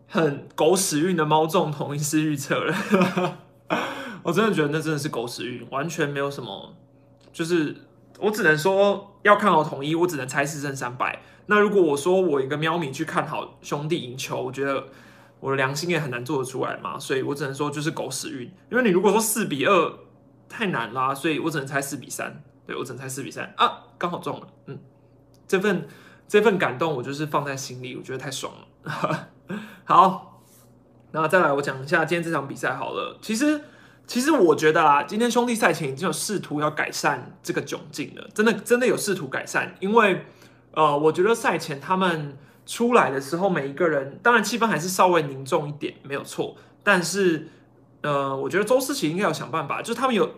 很狗屎运的猫中统一师预测了？我真的觉得那真的是狗屎运，完全没有什么。就是我只能说要看好统一，我只能猜四胜三败。那如果我说我一个喵米去看好兄弟赢球，我觉得我的良心也很难做得出来嘛。所以我只能说就是狗屎运。因为你如果说四比二太难啦，所以我只能猜四比三。对我只能猜四比三啊，刚好中了。嗯，这份这份感动我就是放在心里，我觉得太爽了。好，那再来我讲一下今天这场比赛好了。其实。其实我觉得啊，今天兄弟赛前已经有试图要改善这个窘境了，真的真的有试图改善。因为呃，我觉得赛前他们出来的时候，每一个人当然气氛还是稍微凝重一点，没有错。但是呃，我觉得周思齐应该要想办法，就是他们有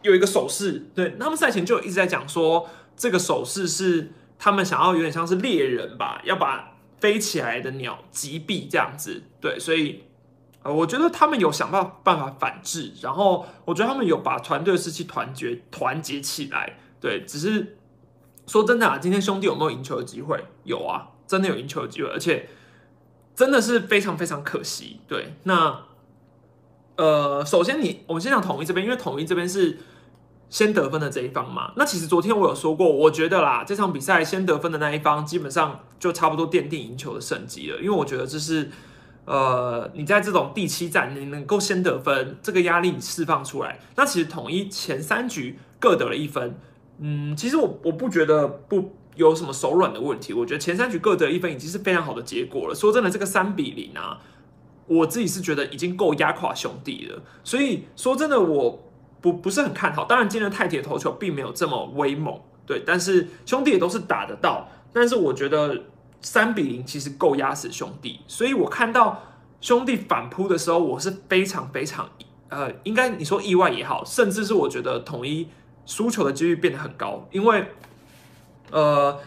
有一个手势，对他们赛前就一直在讲说，这个手势是他们想要有点像是猎人吧，要把飞起来的鸟击毙这样子，对，所以。呃，我觉得他们有想到办法反制，然后我觉得他们有把团队士气团结团结起来。对，只是说真的啊，今天兄弟有没有赢球的机会？有啊，真的有赢球的机会，而且真的是非常非常可惜。对，那呃，首先你我们先讲统一这边，因为统一这边是先得分的这一方嘛。那其实昨天我有说过，我觉得啦，这场比赛先得分的那一方基本上就差不多奠定赢球的胜机了，因为我觉得这是。呃，你在这种第七战，你能够先得分，这个压力你释放出来，那其实统一前三局各得了一分，嗯，其实我我不觉得不有什么手软的问题，我觉得前三局各得一分已经是非常好的结果了。说真的，这个三比零啊，我自己是觉得已经够压垮兄弟了。所以说真的，我不不是很看好。当然，今天的太铁投球并没有这么威猛，对，但是兄弟也都是打得到。但是我觉得。三比零其实够压死兄弟，所以我看到兄弟反扑的时候，我是非常非常呃，应该你说意外也好，甚至是我觉得统一输球的几率变得很高，因为呃，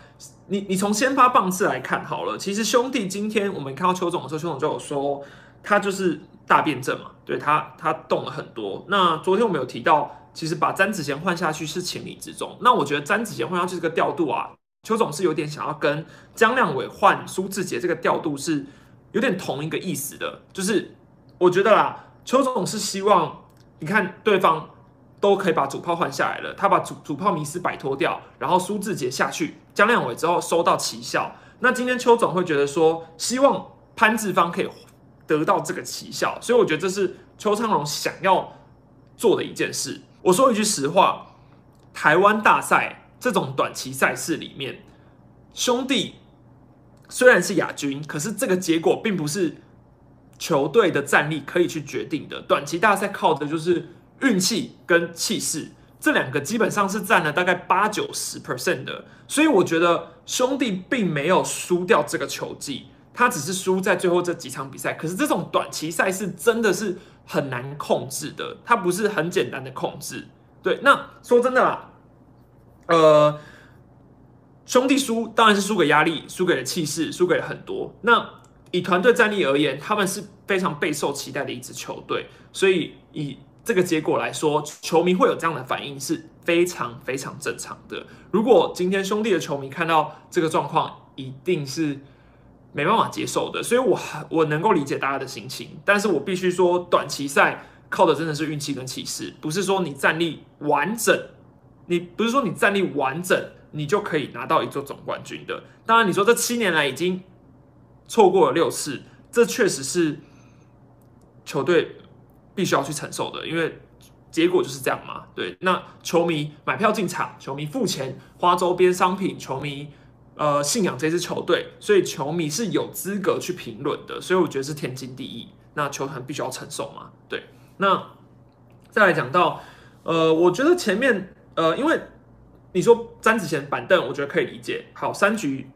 你你从先发棒次来看好了，其实兄弟今天我们看到邱总的时候，邱总就有说他就是大变阵嘛，对他他动了很多。那昨天我们有提到，其实把詹子贤换下去是情理之中。那我觉得詹子贤换下去这个调度啊。邱总是有点想要跟江亮伟换苏志杰这个调度是有点同一个意思的，就是我觉得啦，邱总是希望你看对方都可以把主炮换下来了，他把主主炮迷失摆脱掉，然后苏志杰下去，江亮伟之后收到奇效。那今天邱总会觉得说，希望潘志芳可以得到这个奇效，所以我觉得这是邱昌荣想要做的一件事。我说一句实话，台湾大赛。这种短期赛事里面，兄弟虽然是亚军，可是这个结果并不是球队的战力可以去决定的。短期大赛靠的就是运气跟气势，这两个基本上是占了大概八九十 percent 的。所以我觉得兄弟并没有输掉这个球技，他只是输在最后这几场比赛。可是这种短期赛事真的是很难控制的，它不是很简单的控制。对，那说真的啦。呃，兄弟输当然是输给压力，输给了气势，输给了很多。那以团队战力而言，他们是非常备受期待的一支球队，所以以这个结果来说，球迷会有这样的反应是非常非常正常的。如果今天兄弟的球迷看到这个状况，一定是没办法接受的。所以，我我能够理解大家的心情，但是我必须说，短期赛靠的真的是运气跟气势，不是说你战力完整。你不是说你战力完整，你就可以拿到一座总冠军的。当然，你说这七年来已经错过了六次，这确实是球队必须要去承受的，因为结果就是这样嘛。对，那球迷买票进场，球迷付钱花周边商品，球迷呃信仰这支球队，所以球迷是有资格去评论的。所以我觉得是天经地义。那球团必须要承受嘛。对，那再来讲到呃，我觉得前面。呃，因为你说詹子贤板凳，我觉得可以理解。好，三局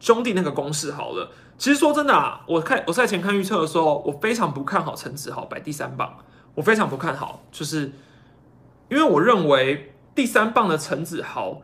兄弟那个公式好了，其实说真的啊，我看我赛前看预测的时候，我非常不看好陈子豪摆第三棒，我非常不看好，就是因为我认为第三棒的陈子豪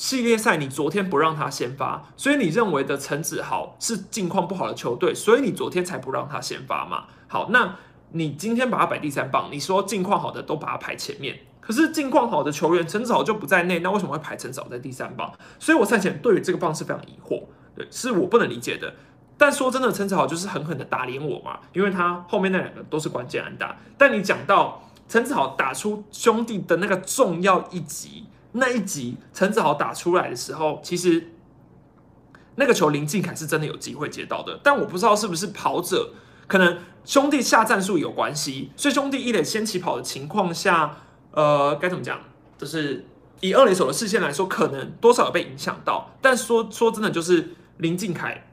系列赛你昨天不让他先发，所以你认为的陈子豪是境况不好的球队，所以你昨天才不让他先发嘛？好，那你今天把他摆第三棒，你说境况好的都把他排前面，可是境况好的球员陈子豪就不在内，那为什么会排陈子豪在第三棒？所以我赛前对于这个棒是非常疑惑，对，是我不能理解的。但说真的，陈子豪就是狠狠的打脸我嘛，因为他后面那两个都是关键安打。但你讲到陈子豪打出兄弟的那个重要一集，那一集陈子豪打出来的时候，其实那个球林敬凯是真的有机会接到的。但我不知道是不是跑者可能兄弟下战术有关系，所以兄弟一垒先起跑的情况下，呃，该怎么讲？就是以二垒手的视线来说，可能多少有被影响到。但说说真的，就是林敬凯。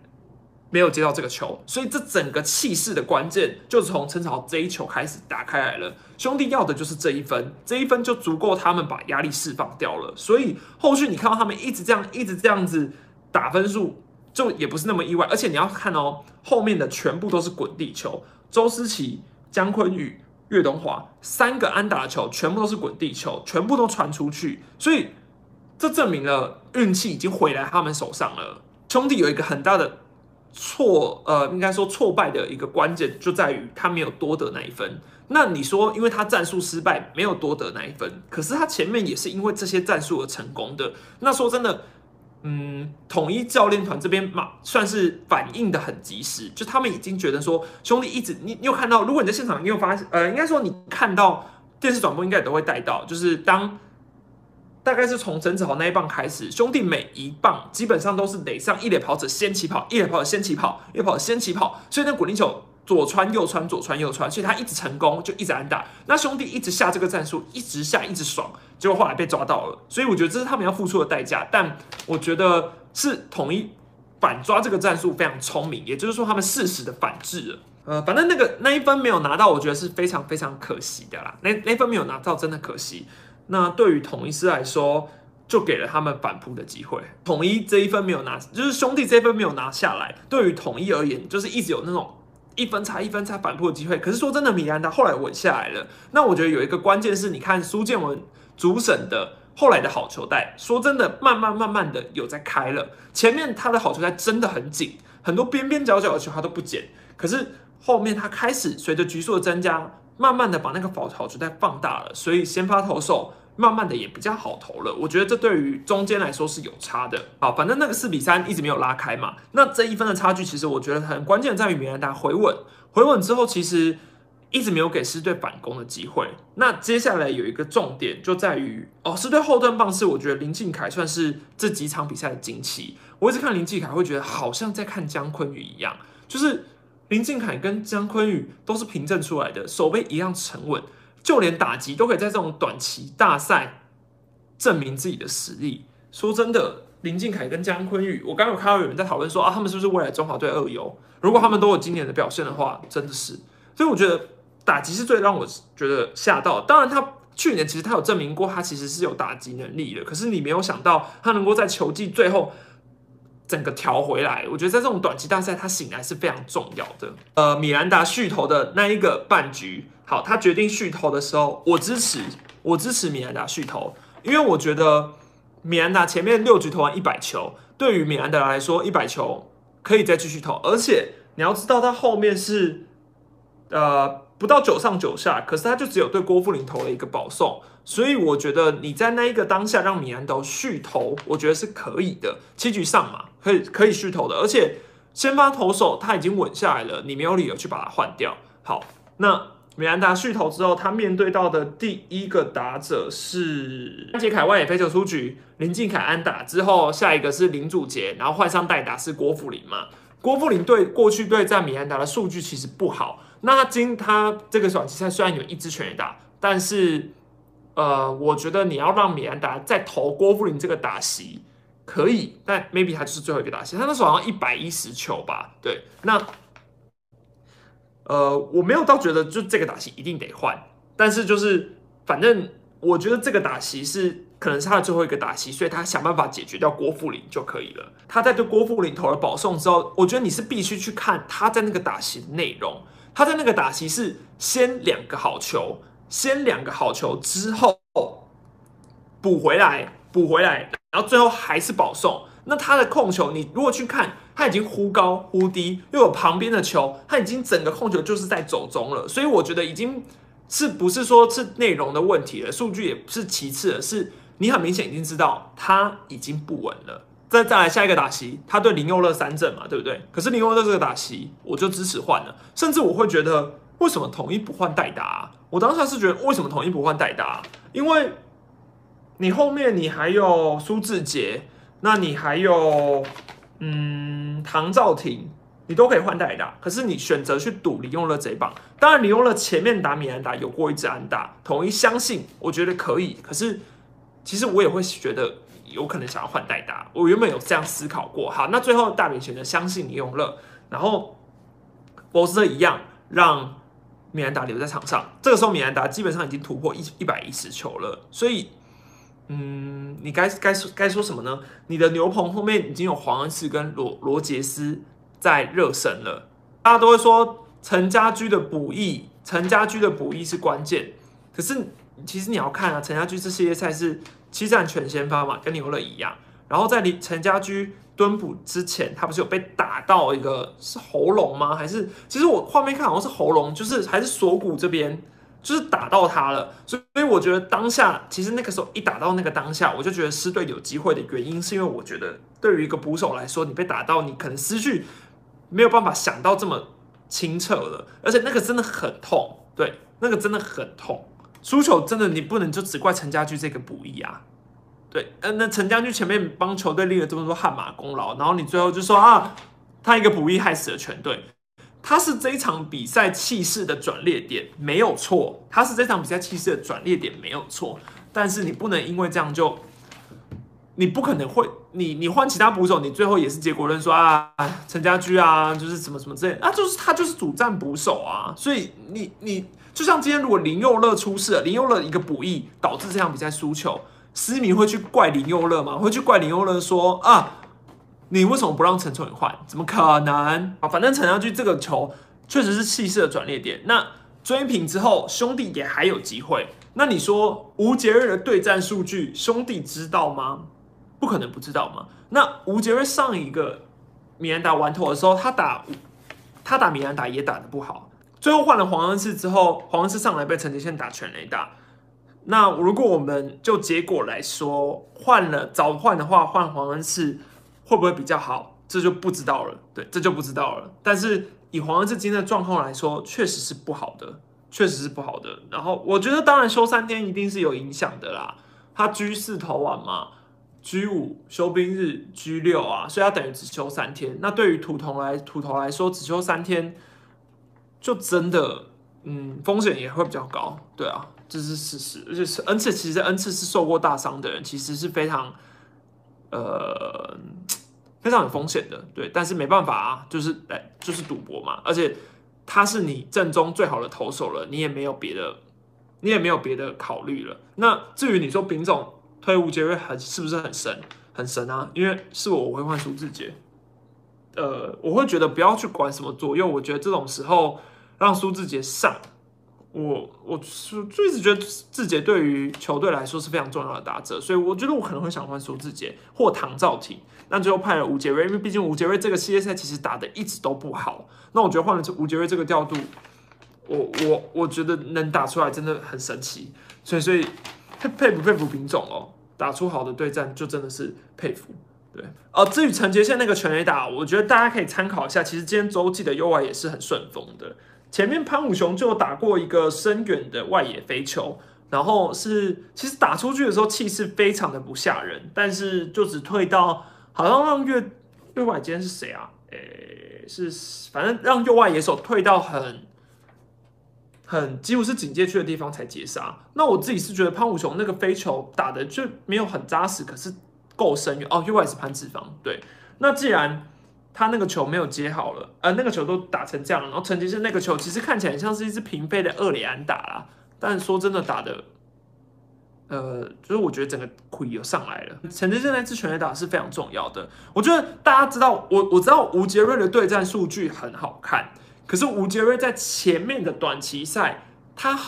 没有接到这个球，所以这整个气势的关键就是从陈朝这一球开始打开来了。兄弟要的就是这一分，这一分就足够他们把压力释放掉了。所以后续你看到他们一直这样、一直这样子打分数，就也不是那么意外。而且你要看哦，后面的全部都是滚地球，周思齐、姜昆宇、岳东华三个安打的球全部都是滚地球，全部都传出去。所以这证明了运气已经回来他们手上了。兄弟有一个很大的。挫呃，应该说挫败的一个关键就在于他没有多得那一分。那你说，因为他战术失败，没有多得那一分，可是他前面也是因为这些战术而成功的。那说真的，嗯，统一教练团这边嘛，算是反应的很及时，就他们已经觉得说，兄弟一直你你有看到，如果你在现场，你有发现，呃，应该说你看到电视转播应该也都会带到，就是当。大概是从整子豪那一棒开始，兄弟每一棒基本上都是垒上一垒跑者先起跑，一垒跑者先起跑，一垒跑者先起跑，所以那滚地球左穿右穿，左穿右穿，所以他一直成功，就一直安打。那兄弟一直下这个战术，一直下，一直爽，结果后来被抓到了。所以我觉得这是他们要付出的代价。但我觉得是统一反抓这个战术非常聪明，也就是说他们适时的反制了。呃，反正那个那一分没有拿到，我觉得是非常非常可惜的啦。那那一分没有拿到，真的可惜。那对于统一师来说，就给了他们反扑的机会。统一这一分没有拿，就是兄弟这一分没有拿下来。对于统一而言，就是一直有那种一分差、一分差反扑的机会。可是说真的，米兰达后来稳下来了。那我觉得有一个关键是，你看苏建文主审的后来的好球带，说真的，慢慢慢慢的有在开了。前面他的好球带真的很紧，很多边边角角的球他都不捡。可是后面他开始随着局数的增加。慢慢的把那个好球带放大了，所以先发投手慢慢的也比较好投了。我觉得这对于中间来说是有差的。好，反正那个四比三一直没有拉开嘛。那这一分的差距，其实我觉得很关键在于米兰达回稳，回稳之后其实一直没有给狮队反攻的机会。那接下来有一个重点就在于哦，狮队后段棒是我觉得林敬凯算是这几场比赛的惊奇。我一直看林敬凯会觉得好像在看姜昆宇一样，就是。林敬凯跟姜昆宇都是凭证出来的，手背一样沉稳，就连打击都可以在这种短期大赛证明自己的实力。说真的，林敬凯跟姜昆宇，我刚刚有看到有人在讨论说啊，他们是不是未来中华队二游？如果他们都有今年的表现的话，真的是。所以我觉得打击是最让我觉得吓到。当然，他去年其实他有证明过，他其实是有打击能力的。可是你没有想到，他能够在球季最后。整个调回来，我觉得在这种短期大赛，他醒来是非常重要的。呃，米兰达续投的那一个半局，好，他决定续投的时候，我支持，我支持米兰达续投，因为我觉得米兰达前面六局投完一百球，对于米兰达来说，一百球可以再继续投，而且你要知道，他后面是呃不到九上九下，可是他就只有对郭富林投了一个保送。所以我觉得你在那一个当下让米兰达续投，我觉得是可以的。七局上嘛，可以可以续投的，而且先发投手他已经稳下来了，你没有理由去把它换掉。好，那米兰达续投之后，他面对到的第一个打者是安杰凯外野飞球出局，林敬凯安打之后，下一个是林祖杰，然后换上代打是郭富林嘛。郭富林对过去对战米兰达的数据其实不好，那今他这个短期赛虽然有一支全垒打，但是。呃，我觉得你要让米兰达再投郭富林这个打席可以，但 maybe 他就是最后一个打席。他那时候好像一百一十球吧？对，那呃，我没有到觉得就这个打席一定得换，但是就是反正我觉得这个打席是可能是他的最后一个打席，所以他想办法解决掉郭富林就可以了。他在对郭富林投了保送之后，我觉得你是必须去看他在那个打席的内容。他在那个打席是先两个好球，先两个好球之后补回来，补回来，然后最后还是保送。那他的控球，你如果去看，他已经忽高忽低，又有旁边的球，他已经整个控球就是在走中了。所以我觉得已经是不是说是内容的问题了，数据也不是其次的，是。你很明显已经知道他已经不稳了。再再来下一个打席，他对林佑乐三振嘛，对不对？可是林佑乐这个打席，我就支持换了。甚至我会觉得，为什么统一不换代打？我当下是觉得，为什么统一不换代打？因为你后面你还有苏志杰，那你还有嗯唐兆廷，你都可以换代打。可是你选择去赌林佑乐这一棒，当然林佑乐前面打米兰达有过一支安打，统一相信，我觉得可以。可是。其实我也会觉得有可能想要换代打，我原本有这样思考过。好，那最后大饼选择相信李永乐，然后博斯特一样让米兰达留在场上。这个时候米兰达基本上已经突破一一百一十球了，所以嗯，你该该说该说什么呢？你的牛棚后面已经有黄恩赐跟罗罗杰斯在热身了，大家都会说陈家驹的补益，陈家驹的补益是关键，可是其实你要看啊，陈家驹这系列赛是。七战全先发嘛，跟牛乐一样。然后在李陈家驹蹲捕之前，他不是有被打到一个是喉咙吗？还是其实我画面看好像是喉咙，就是还是锁骨这边，就是打到他了。所以所以我觉得当下其实那个时候一打到那个当下，我就觉得狮队有机会的原因，是因为我觉得对于一个捕手来说，你被打到，你可能失去没有办法想到这么清澈了，而且那个真的很痛，对，那个真的很痛。输球真的，你不能就只怪陈家驹这个补益啊，对，嗯，那陈家驹前面帮球队立了这么多汗马功劳，然后你最后就说啊，他一个补益害死了全队，他是这一场比赛气势的转捩点，没有错，他是这场比赛气势的转捩点，没有错，但是你不能因为这样就，你不可能会，你你换其他捕手，你最后也是结果论说啊，陈家驹啊，就是什么什么之类，啊，就是他就是主战捕手啊，所以你你。就像今天，如果林佑乐出事了，林佑乐一个补益导致这场比赛输球，思明会去怪林佑乐吗？会去怪林佑乐说啊，你为什么不让陈崇宇换？怎么可能啊？反正陈家驹这个球确实是气势的转捩点。那追平之后，兄弟也还有机会。那你说吴杰瑞的对战数据，兄弟知道吗？不可能不知道吗。那吴杰瑞上一个米兰达完投的时候，他打他打米兰达也打的不好。最后换了黄恩赐之后，黄恩赐上来被陈杰宪打全垒打。那如果我们就结果来说，换了早换的话，换黄恩赐会不会比较好？这就不知道了。对，这就不知道了。但是以黄恩赐今天的状况来说，确实是不好的，确实是不好的。然后我觉得，当然休三天一定是有影响的啦。他居四投完嘛，居五休兵日，居六啊，所以他等于只休三天。那对于土头来土头来说，只休三天。就真的，嗯，风险也会比较高，对啊，这是事实。而且是恩赐，其实恩赐是受过大伤的人，其实是非常，呃，非常有风险的，对。但是没办法啊，就是哎，就是赌博嘛。而且他是你正中最好的投手了，你也没有别的，你也没有别的考虑了。那至于你说丙总退伍杰瑞很是不是很神？很神啊！因为是我，我会换苏志杰。呃，我会觉得不要去管什么左右，我觉得这种时候让苏志杰上，我我是就一直觉得志杰对于球队来说是非常重要的打者，所以我觉得我可能会想换苏志杰或唐兆廷，那最后派了吴杰瑞，因为毕竟吴杰瑞这个系列赛其实打的一直都不好，那我觉得换了这吴杰瑞这个调度，我我我觉得能打出来真的很神奇，所以所以佩佩服佩服品种哦，打出好的对战就真的是佩服。对，呃，至于陈杰宪那个全垒打，我觉得大家可以参考一下。其实今天周记的右外也是很顺风的。前面潘武雄就打过一个深远的外野飞球，然后是其实打出去的时候气势非常的不吓人，但是就只退到好像让右右外今天是谁啊？诶，是反正让右外野手退到很很几乎是警戒区的地方才截杀。那我自己是觉得潘武雄那个飞球打的就没有很扎实，可是。够深远哦，右外是潘志芳。对，那既然他那个球没有接好了，呃，那个球都打成这样了，然后陈杰是那个球其实看起来像是一支平飞的二里安打啦，但说真的打的呃，就是我觉得整个亏又上来了。陈志正那支全垒打是非常重要的。我觉得大家知道，我我知道吴杰瑞的对战数据很好看，可是吴杰瑞在前面的短期赛，他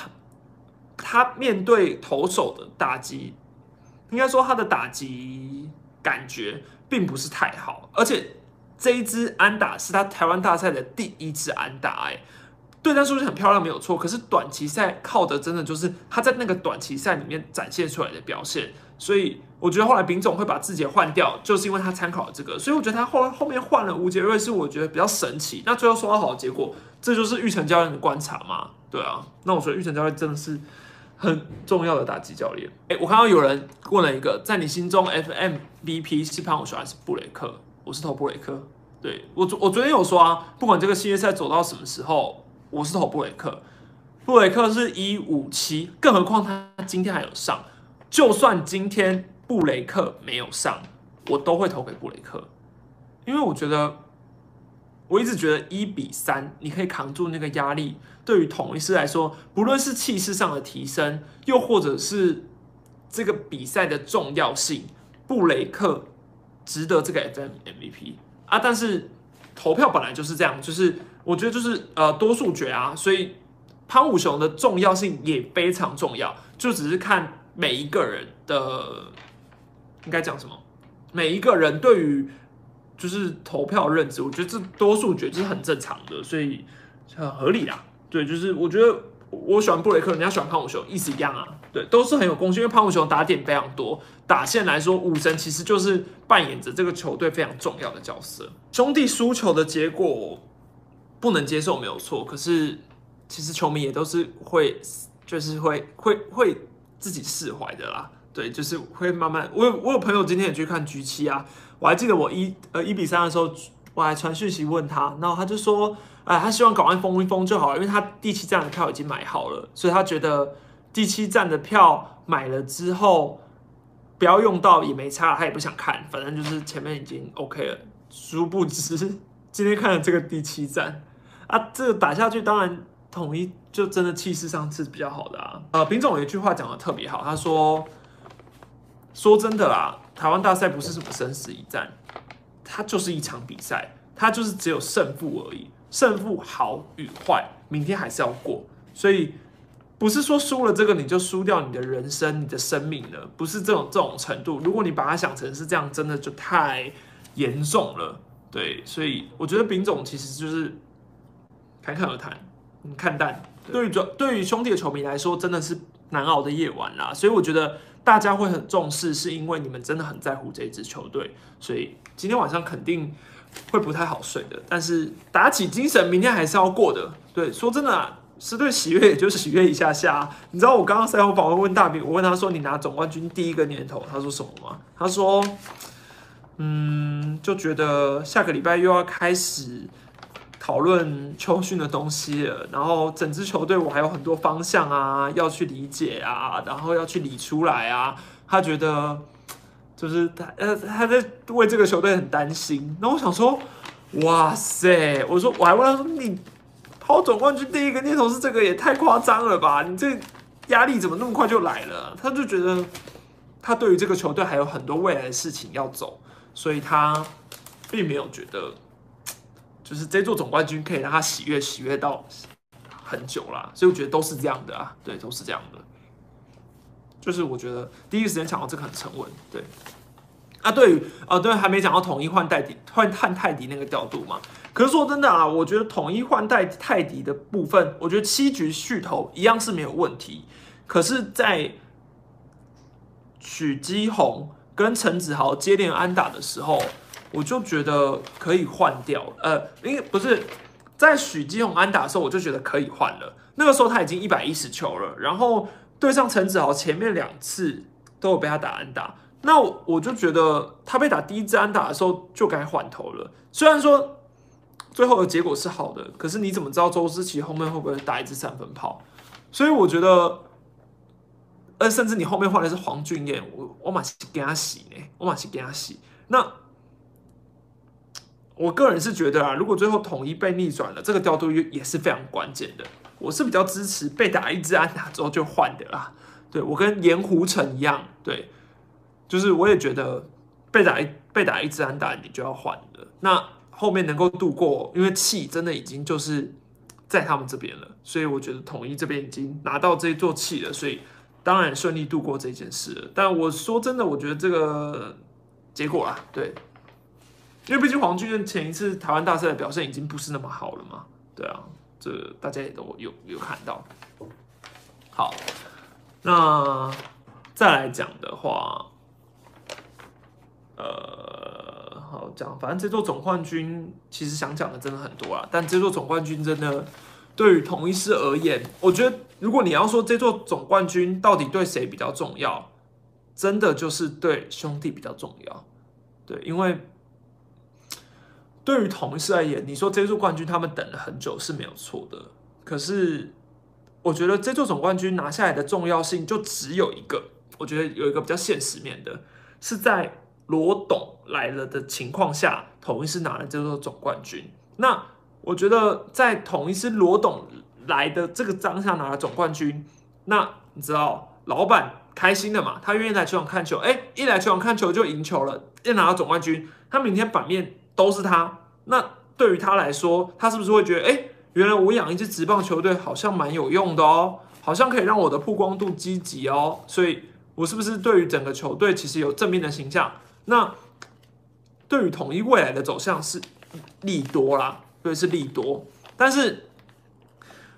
他面对投手的打击，应该说他的打击感觉并不是太好，而且这一支安打是他台湾大赛的第一支安打，哎。对战数据很漂亮，没有错。可是短期赛靠的真的就是他在那个短期赛里面展现出来的表现。所以我觉得后来丙总会把自己换掉，就是因为他参考了这个。所以我觉得他后后面换了吴杰瑞是我觉得比较神奇。那最后收到好的结果，这就是玉成教练的观察嘛？对啊。那我觉得玉成教练真的是很重要的打击教练。哎，我看到有人问了一个，在你心中 FMVP 是潘永雄还是布雷克？我是投布雷克。对我昨我昨天有说啊，不管这个系列赛走到什么时候。我是投布雷克，布雷克是一五七，更何况他今天还有上，就算今天布雷克没有上，我都会投给布雷克，因为我觉得，我一直觉得一比三你可以扛住那个压力，对于统一师来说，不论是气势上的提升，又或者是这个比赛的重要性，布雷克值得这个 M MVP 啊，但是投票本来就是这样，就是。我觉得就是呃多数决啊，所以潘武雄的重要性也非常重要，就只是看每一个人的应该讲什么，每一个人对于就是投票认知，我觉得这多数决就是很正常的，所以很合理啦。对，就是我觉得我喜欢布雷克，人家喜欢潘武雄，意思一样啊。对，都是很有贡献，因为潘武雄打点非常多，打线来说，武神其实就是扮演着这个球队非常重要的角色。兄弟输球的结果。不能接受没有错，可是其实球迷也都是会，就是会会会自己释怀的啦。对，就是会慢慢。我有我有朋友今天也去看 G 七啊，我还记得我一呃一比三的时候，我还传讯息问他，然后他就说，哎，他希望赶快封一封就好了，因为他第七站的票已经买好了，所以他觉得第七站的票买了之后不要用到也没差，他也不想看，反正就是前面已经 OK 了。殊不知今天看了这个第七站。啊，这个打下去，当然统一就真的气势上是比较好的啊。呃，丙总有一句话讲的特别好，他说：“说真的啦，台湾大赛不是什么生死一战，它就是一场比赛，它就是只有胜负而已，胜负好与坏，明天还是要过。所以不是说输了这个你就输掉你的人生、你的生命了，不是这种这种程度。如果你把它想成是这样，真的就太严重了。对，所以我觉得丙总其实就是。”侃侃而谈，嗯，看淡。对于对于兄弟的球迷来说，真的是难熬的夜晚啦。所以我觉得大家会很重视，是因为你们真的很在乎这支球队。所以今天晚上肯定会不太好睡的，但是打起精神，明天还是要过的。对，说真的，是对喜悦，也就是喜悦一下下。你知道我刚刚赛后访问问大饼，我问他说：“你拿总冠军第一个年头，他说什么吗？”他说：“嗯，就觉得下个礼拜又要开始。”讨论秋训的东西了，然后整支球队我还有很多方向啊要去理解啊，然后要去理出来啊。他觉得就是他呃他在为这个球队很担心。那我想说，哇塞！我说我还问他说，你抛总冠军第一个念头是这个，也太夸张了吧？你这压力怎么那么快就来了？他就觉得他对于这个球队还有很多未来的事情要走，所以他并没有觉得。就是这座总冠军可以让他喜悦喜悦到很久啦，所以我觉得都是这样的啊，对，都是这样的。就是我觉得第一时间想到这个很沉稳，对。啊，对于啊，对，还没讲到统一换代迪换换泰迪那个调度嘛。可是说真的啊，我觉得统一换代泰迪的部分，我觉得七局续投一样是没有问题。可是，在许基宏跟陈子豪接连安打的时候。我就觉得可以换掉，呃，因为不是在许基宏安打的时候，我就觉得可以换了。那个时候他已经一百一十球了，然后对上陈子豪前面两次都有被他打安打，那我就觉得他被打第一支安打的时候就该换头了。虽然说最后的结果是好的，可是你怎么知道周思齐后面会不会打一支三分炮？所以我觉得，呃，甚至你后面换的是黄俊彦，我我马上给他洗呢，我马上给他洗那。我个人是觉得啊，如果最后统一被逆转了，这个调度也也是非常关键的。我是比较支持被打一支安打之后就换的啦。对我跟盐湖城一样，对，就是我也觉得被打一被打一支安打，你就要换的。那后面能够度过，因为气真的已经就是在他们这边了，所以我觉得统一这边已经拿到这座气了，所以当然顺利度过这件事了。但我说真的，我觉得这个结果啊，对，因为毕竟黄俊彦前一次台湾大赛的表现已经不是那么好了嘛，对啊，这大家也都有有看到。好。那再来讲的话，呃，好讲，反正这座总冠军其实想讲的真的很多啊。但这座总冠军真的对于同一师而言，我觉得如果你要说这座总冠军到底对谁比较重要，真的就是对兄弟比较重要。对，因为对于同一师而言，你说这座冠军他们等了很久是没有错的，可是。我觉得这座总冠军拿下来的重要性就只有一个，我觉得有一个比较现实面的，是在罗董来了的情况下，统一是拿了这座总冠军。那我觉得在统一是罗董来的这个当下拿了总冠军，那你知道老板开心的嘛？他愿意来球场看球，哎，一来球场看球就赢球了，一拿到总冠军，他明天版面都是他。那对于他来说，他是不是会觉得，哎？原来我养一支职棒球队好像蛮有用的哦，好像可以让我的曝光度积极哦，所以我是不是对于整个球队其实有正面的形象？那对于统一未来的走向是利多啦，对，是利多。但是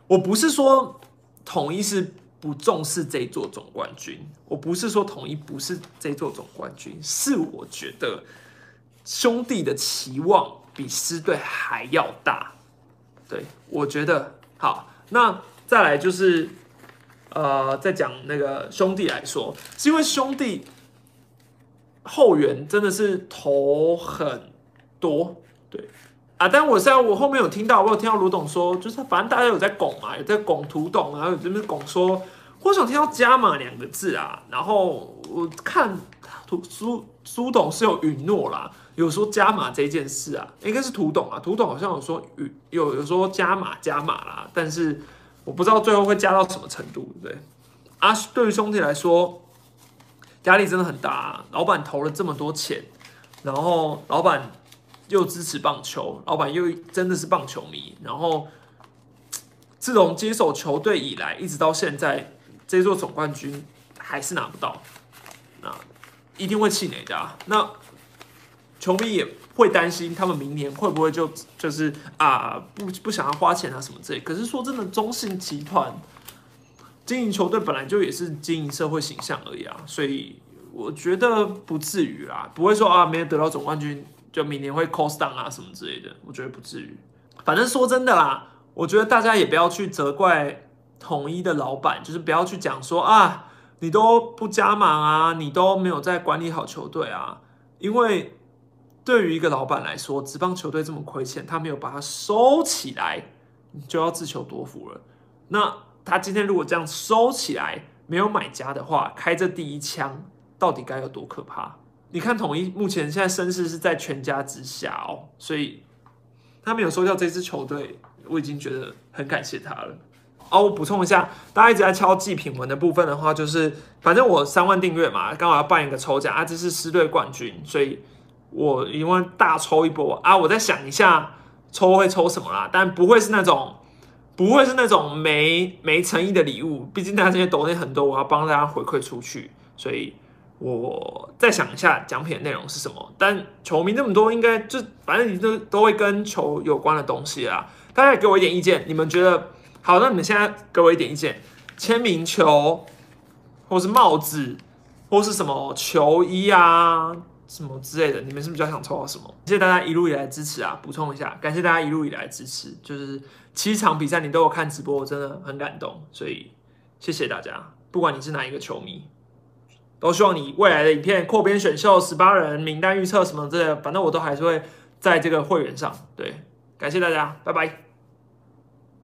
我不是说统一是不重视这座总冠军，我不是说统一不是这座总冠军，是我觉得兄弟的期望比狮队还要大。对，我觉得好。那再来就是，呃，再讲那个兄弟来说，是因为兄弟后援真的是投很多，对啊。但我现在我后面有听到，我有听到卢董说，就是反正大家有在拱嘛，有在拱涂董啊，有这边拱说，我想听到加码两个字啊。然后我看涂苏苏董是有允诺啦。有说加码这件事啊，应该是涂董啊，涂董好像有说有有说加码加码啦，但是我不知道最后会加到什么程度，对不对？啊，对于兄弟来说，压力真的很大。老板投了这么多钱，然后老板又支持棒球，老板又真的是棒球迷，然后自从接手球队以来，一直到现在，这座总冠军还是拿不到，那一定会气馁的啊。那球迷也会担心，他们明年会不会就就是啊不不想要花钱啊什么之类。可是说真的，中信集团经营球队本来就也是经营社会形象而已啊，所以我觉得不至于啦，不会说啊没有得到总冠军就明年会 cost down 啊什么之类的，我觉得不至于。反正说真的啦，我觉得大家也不要去责怪统一的老板，就是不要去讲说啊你都不加码啊，你都没有在管理好球队啊，因为。对于一个老板来说，职棒球队这么亏欠，他没有把它收起来，就要自求多福了。那他今天如果这样收起来，没有买家的话，开这第一枪，到底该有多可怕？你看统一目前现在声势是在全家之下哦，所以他没有收掉这支球队，我已经觉得很感谢他了。哦，我补充一下，大家一直在敲祭品文的部分的话，就是反正我三万订阅嘛，刚好要办一个抽奖啊，这是狮队冠军，所以。我因为大抽一波啊！我再想一下抽会抽什么啦，但不会是那种不会是那种没没诚意的礼物，毕竟大家这些抖音很多，我要帮大家回馈出去，所以我再想一下奖品的内容是什么。但球迷那么多，应该就反正你都都会跟球有关的东西啦。大家给我一点意见，你们觉得好？那你们现在给我一点意见，签名球，或是帽子，或是什么球衣啊？什么之类的，你们是比较想抽到什么？谢谢大家一路以来支持啊！补充一下，感谢大家一路以来支持，就是七场比赛你都有看直播，我真的很感动，所以谢谢大家。不管你是哪一个球迷，都希望你未来的影片扩编选秀、十八人名单预测什么之类的，反正我都还是会在这个会员上。对，感谢大家，拜拜。